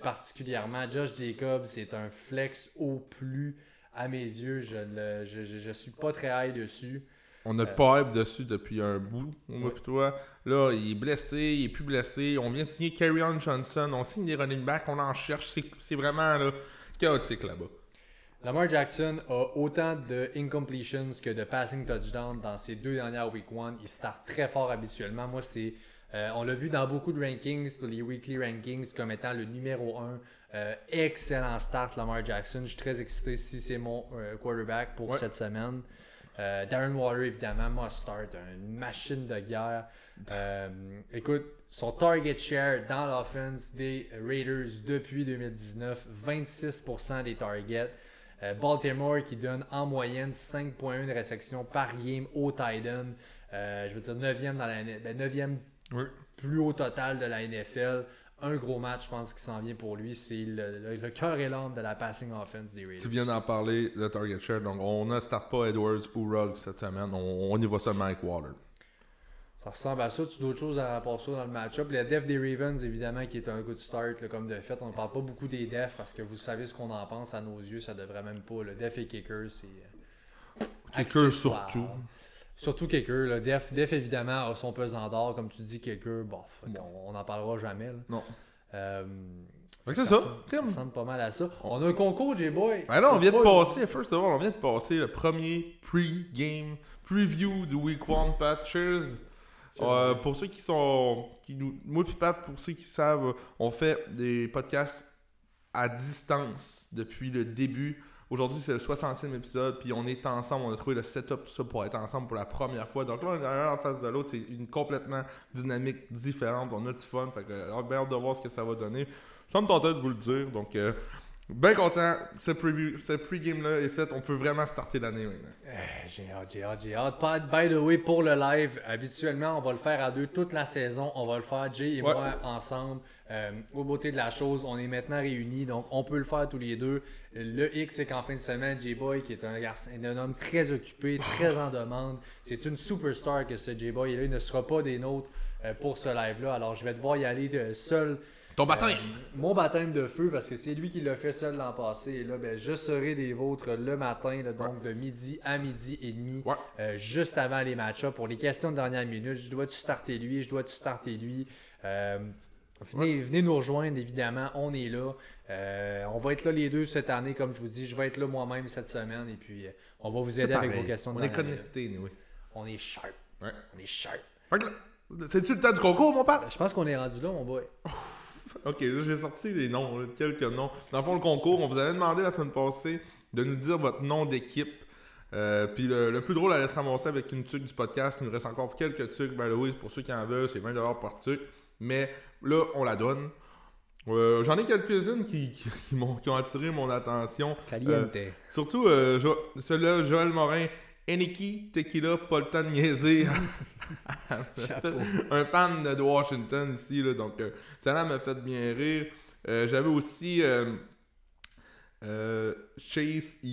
particulièrement Josh Jacobs, c'est un flex au plus à mes yeux. Je, le, je, je, je suis pas très high dessus. On n'a pas hype dessus depuis un bout, moi Ouais. toi. Là, il est blessé, il est plus blessé. On vient de signer Carrion Johnson, on signe des running backs, on en cherche. C'est vraiment là, chaotique là-bas. Lamar Jackson a autant de incompletions que de passing touchdowns dans ses deux dernières week 1. Il start très fort habituellement. Moi, c'est. euh, on l'a vu dans beaucoup de rankings, les weekly rankings, comme étant le numéro 1. excellent start, Lamar Jackson. Je suis très excité si c'est mon euh, quarterback pour Ouais. cette semaine. Euh, Darren Waller, évidemment, must start, une machine de guerre. Euh, écoute, son target share dans l'offense des Raiders depuis 2019, 26% des targets. Euh, Baltimore qui donne en moyenne 5.1 réceptions par game au Titan. Je veux dire 9e dans la ben, 9e Oui. plus haut total de la NFL. Un gros match, je pense, qui s'en vient pour lui. C'est le, le- le cœur et l'âme de la passing offense des Raiders. Tu viens d'en parler, le target share. Donc, on ne start pas Edwards ou Ruggs cette semaine. On, on y va seulement avec Waller. Ça ressemble à ça. Tu as d'autres choses à passer dans le match-up? Les def des Ravens, évidemment, qui est un good start là, comme de fait. On ne parle pas beaucoup des defs parce que vous savez ce qu'on en pense à nos yeux. Ça devrait même pas. Le def et kicker, c'est. euh, Kicker surtout. Surtout kicker. Le def, def, évidemment, a son pesant d'or. Comme tu dis, kicker, bon, on n'en parlera jamais. là. Non. Euh, Fait que c'est ça. ça ressemble pas mal à ça. On a un concours, J-Boy. Ben là, on vient de passer, first of all, on vient de passer le premier pre-game preview du Week 1 Pat. Cheers. Euh, pour ceux qui sont. Qui nous, moi puis Pat, pour ceux qui savent, on fait des podcasts à distance depuis le début. Aujourd'hui, c'est le 60e épisode, puis on est ensemble, on a trouvé le setup, tout ça, pour être ensemble pour la première fois. Donc là, on est en face de l'autre, c'est une complètement dynamique différente. On a du fun, fait que euh, bien hâte de voir ce que ça va donner. Ça me tentait de vous le dire, donc euh, bien content. Ce preview, ce pre-game-là est fait, on peut vraiment starter l'année maintenant. Euh, J'ai hâte, j'ai hâte, j'ai hâte. By the way, pour le live, habituellement, on va le faire à deux toute la saison. On va le faire, Jay et Ouais. moi, ensemble. Euh, au beauté de la chose, on est maintenant réunis, donc on peut le faire tous les deux. Le X, c'est qu'en fin de semaine, J-Boy, qui est un garçon, un homme très occupé, très en demande, c'est une superstar que ce J-Boy. Et là, il ne sera pas des nôtres euh, pour ce live-là. Alors, je vais devoir y aller euh, seul. Ton baptême! Euh, mon baptême de feu, parce que c'est lui qui l'a fait seul l'an passé. Et là, ben, je serai des vôtres le matin, là, donc de midi à midi et demi, Ouais. euh, juste avant les match-ups. Pour les questions de dernière minute, je dois-tu starter lui, je dois-tu starter lui? Euh, venez, venez nous rejoindre, évidemment, on est là. On va être là les deux cette année, comme je vous dis. Je vais être là moi-même cette semaine, et puis on va vous aider avec vos questions de On est connectés, oui. On est sharp. On est sharp. C'est-tu le temps du concours, mon père? Ben, Je pense qu'on est rendu là, mon boy. Ok, j'ai sorti des noms, quelques noms. Dans le fond, le concours, on vous avait demandé la semaine passée de nous dire votre nom d'équipe. Euh, puis le, le plus drôle, allait se ramasser avec une tuque du podcast. Il nous reste encore quelques tuques. Ben oui, pour ceux qui en veulent, c'est 20$ par tuque. Mais là, on la donne. Euh, J'en ai quelques-unes qui, qui, qui ont attiré mon attention. Caliente. Surtout euh, Jo- celui-là, Joël Morin. Eniki, Tequila, pas le temps de niaiser. Chapeau. un fan de Washington ici, là, donc euh, ça là m'a fait bien rire. Euh, J'avais aussi euh, euh, Chase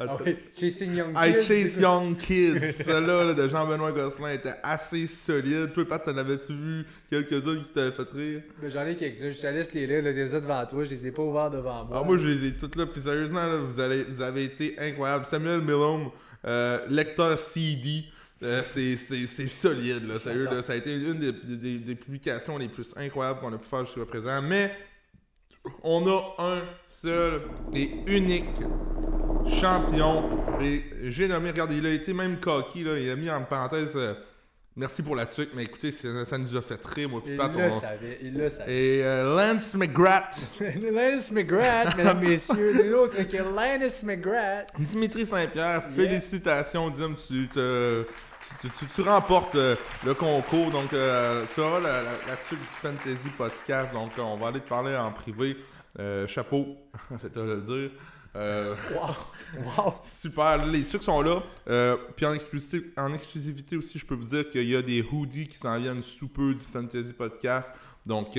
Ah oui, Chasing Young Kids, Chase c'est- Young Kids, celle-là là, de Jean-Benoît Gosselin était assez solide. Toi, Pat, t'en avais-tu vu quelques-uns qui t'avaient fait rire? Ben, J'en ai quelques-uns, je te laisse les lire, là, les autres devant toi, je les ai pas ouverts devant moi. Ah, moi, je les ai toutes là. Puis sérieusement, là, vous, allez, vous avez été incroyable. Samuel Milom, euh, lecteur CD. euh, c'est- solide, là, sérieux. Là, ça a été une des, des- des publications les plus incroyables qu'on a pu faire jusqu'à présent. Mais on a un seul et unique champion. Et j'ai nommé, regardez, il a été même cocky. Là, il a mis en parenthèse euh, merci pour la tuque, mais écoutez, ça, ça nous a fait rire, moi. puis il le on- savait, il le savait. Et euh, Lance McGrath. Lannis McGrath, mesdames, messieurs, nul autre que Lannis McGrath. Dimitri Saint-Pierre, félicitations, Dim, tu te, tu, tu- tu remportes euh, le concours. Donc, euh, tu auras la, la, la tuque du Fantasy Podcast. Donc, on va aller te parler en privé. Euh, chapeau, c'est à le dire. Euh, Wow! Wow! Super, les trucs sont là. Puis en exclusivité, en exclusivité aussi, je peux vous dire qu'il y a des hoodies qui s'en viennent sous peu du Fantasy Podcast. Donc,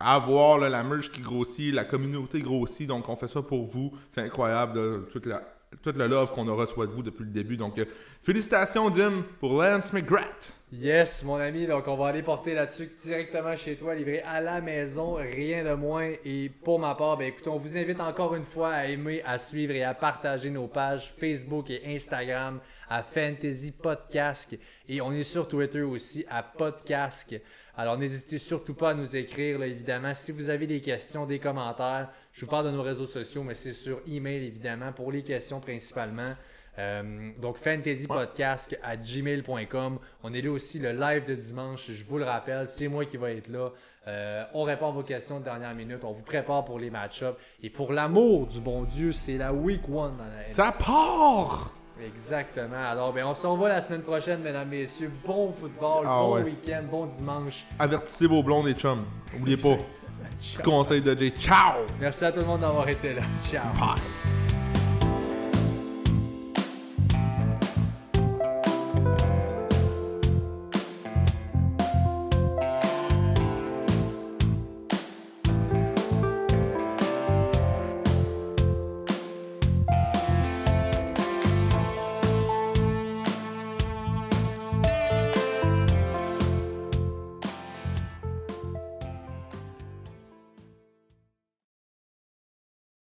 à voir, là, la merch qui grossit, la communauté grossit. Donc, on fait ça pour vous. C'est incroyable, là, toute la, toute le love qu'on a reçu de vous depuis le début. Donc, euh, félicitations, Dim, pour Lance McGrath. Yes, mon ami, donc on va aller porter tuque directement chez toi, livré à la maison, rien de moins. Et pour ma part, ben écoutez, on vous invite encore une fois à aimer, à suivre et à partager nos pages Facebook et Instagram à Fantasy Podcast. Et on est sur Twitter aussi à Podcast. Alors n'hésitez surtout pas à nous écrire, là, évidemment. Si vous avez des questions, des commentaires, je vous parle de nos réseaux sociaux, mais c'est sur email, évidemment, pour les questions principalement. Euh, donc fantasypodcast à gmail.com. On est là aussi le live de dimanche, je vous le rappelle, c'est moi qui vais être là. Euh, on répond à vos questions de dernière minute, on vous prépare pour les match-ups. Et pour l'amour du bon Dieu, c'est la week one dans la NFL. Ça part! Exactement. Alors, ben, on se revoit la semaine prochaine, mesdames, messieurs. Bon football, Ah bon ouais. week-end, bon dimanche. Avertissez vos blondes et chums. Oubliez pas. Petit conseil de Jay. Ciao! Merci à tout le monde d'avoir été là. Ciao. Bye.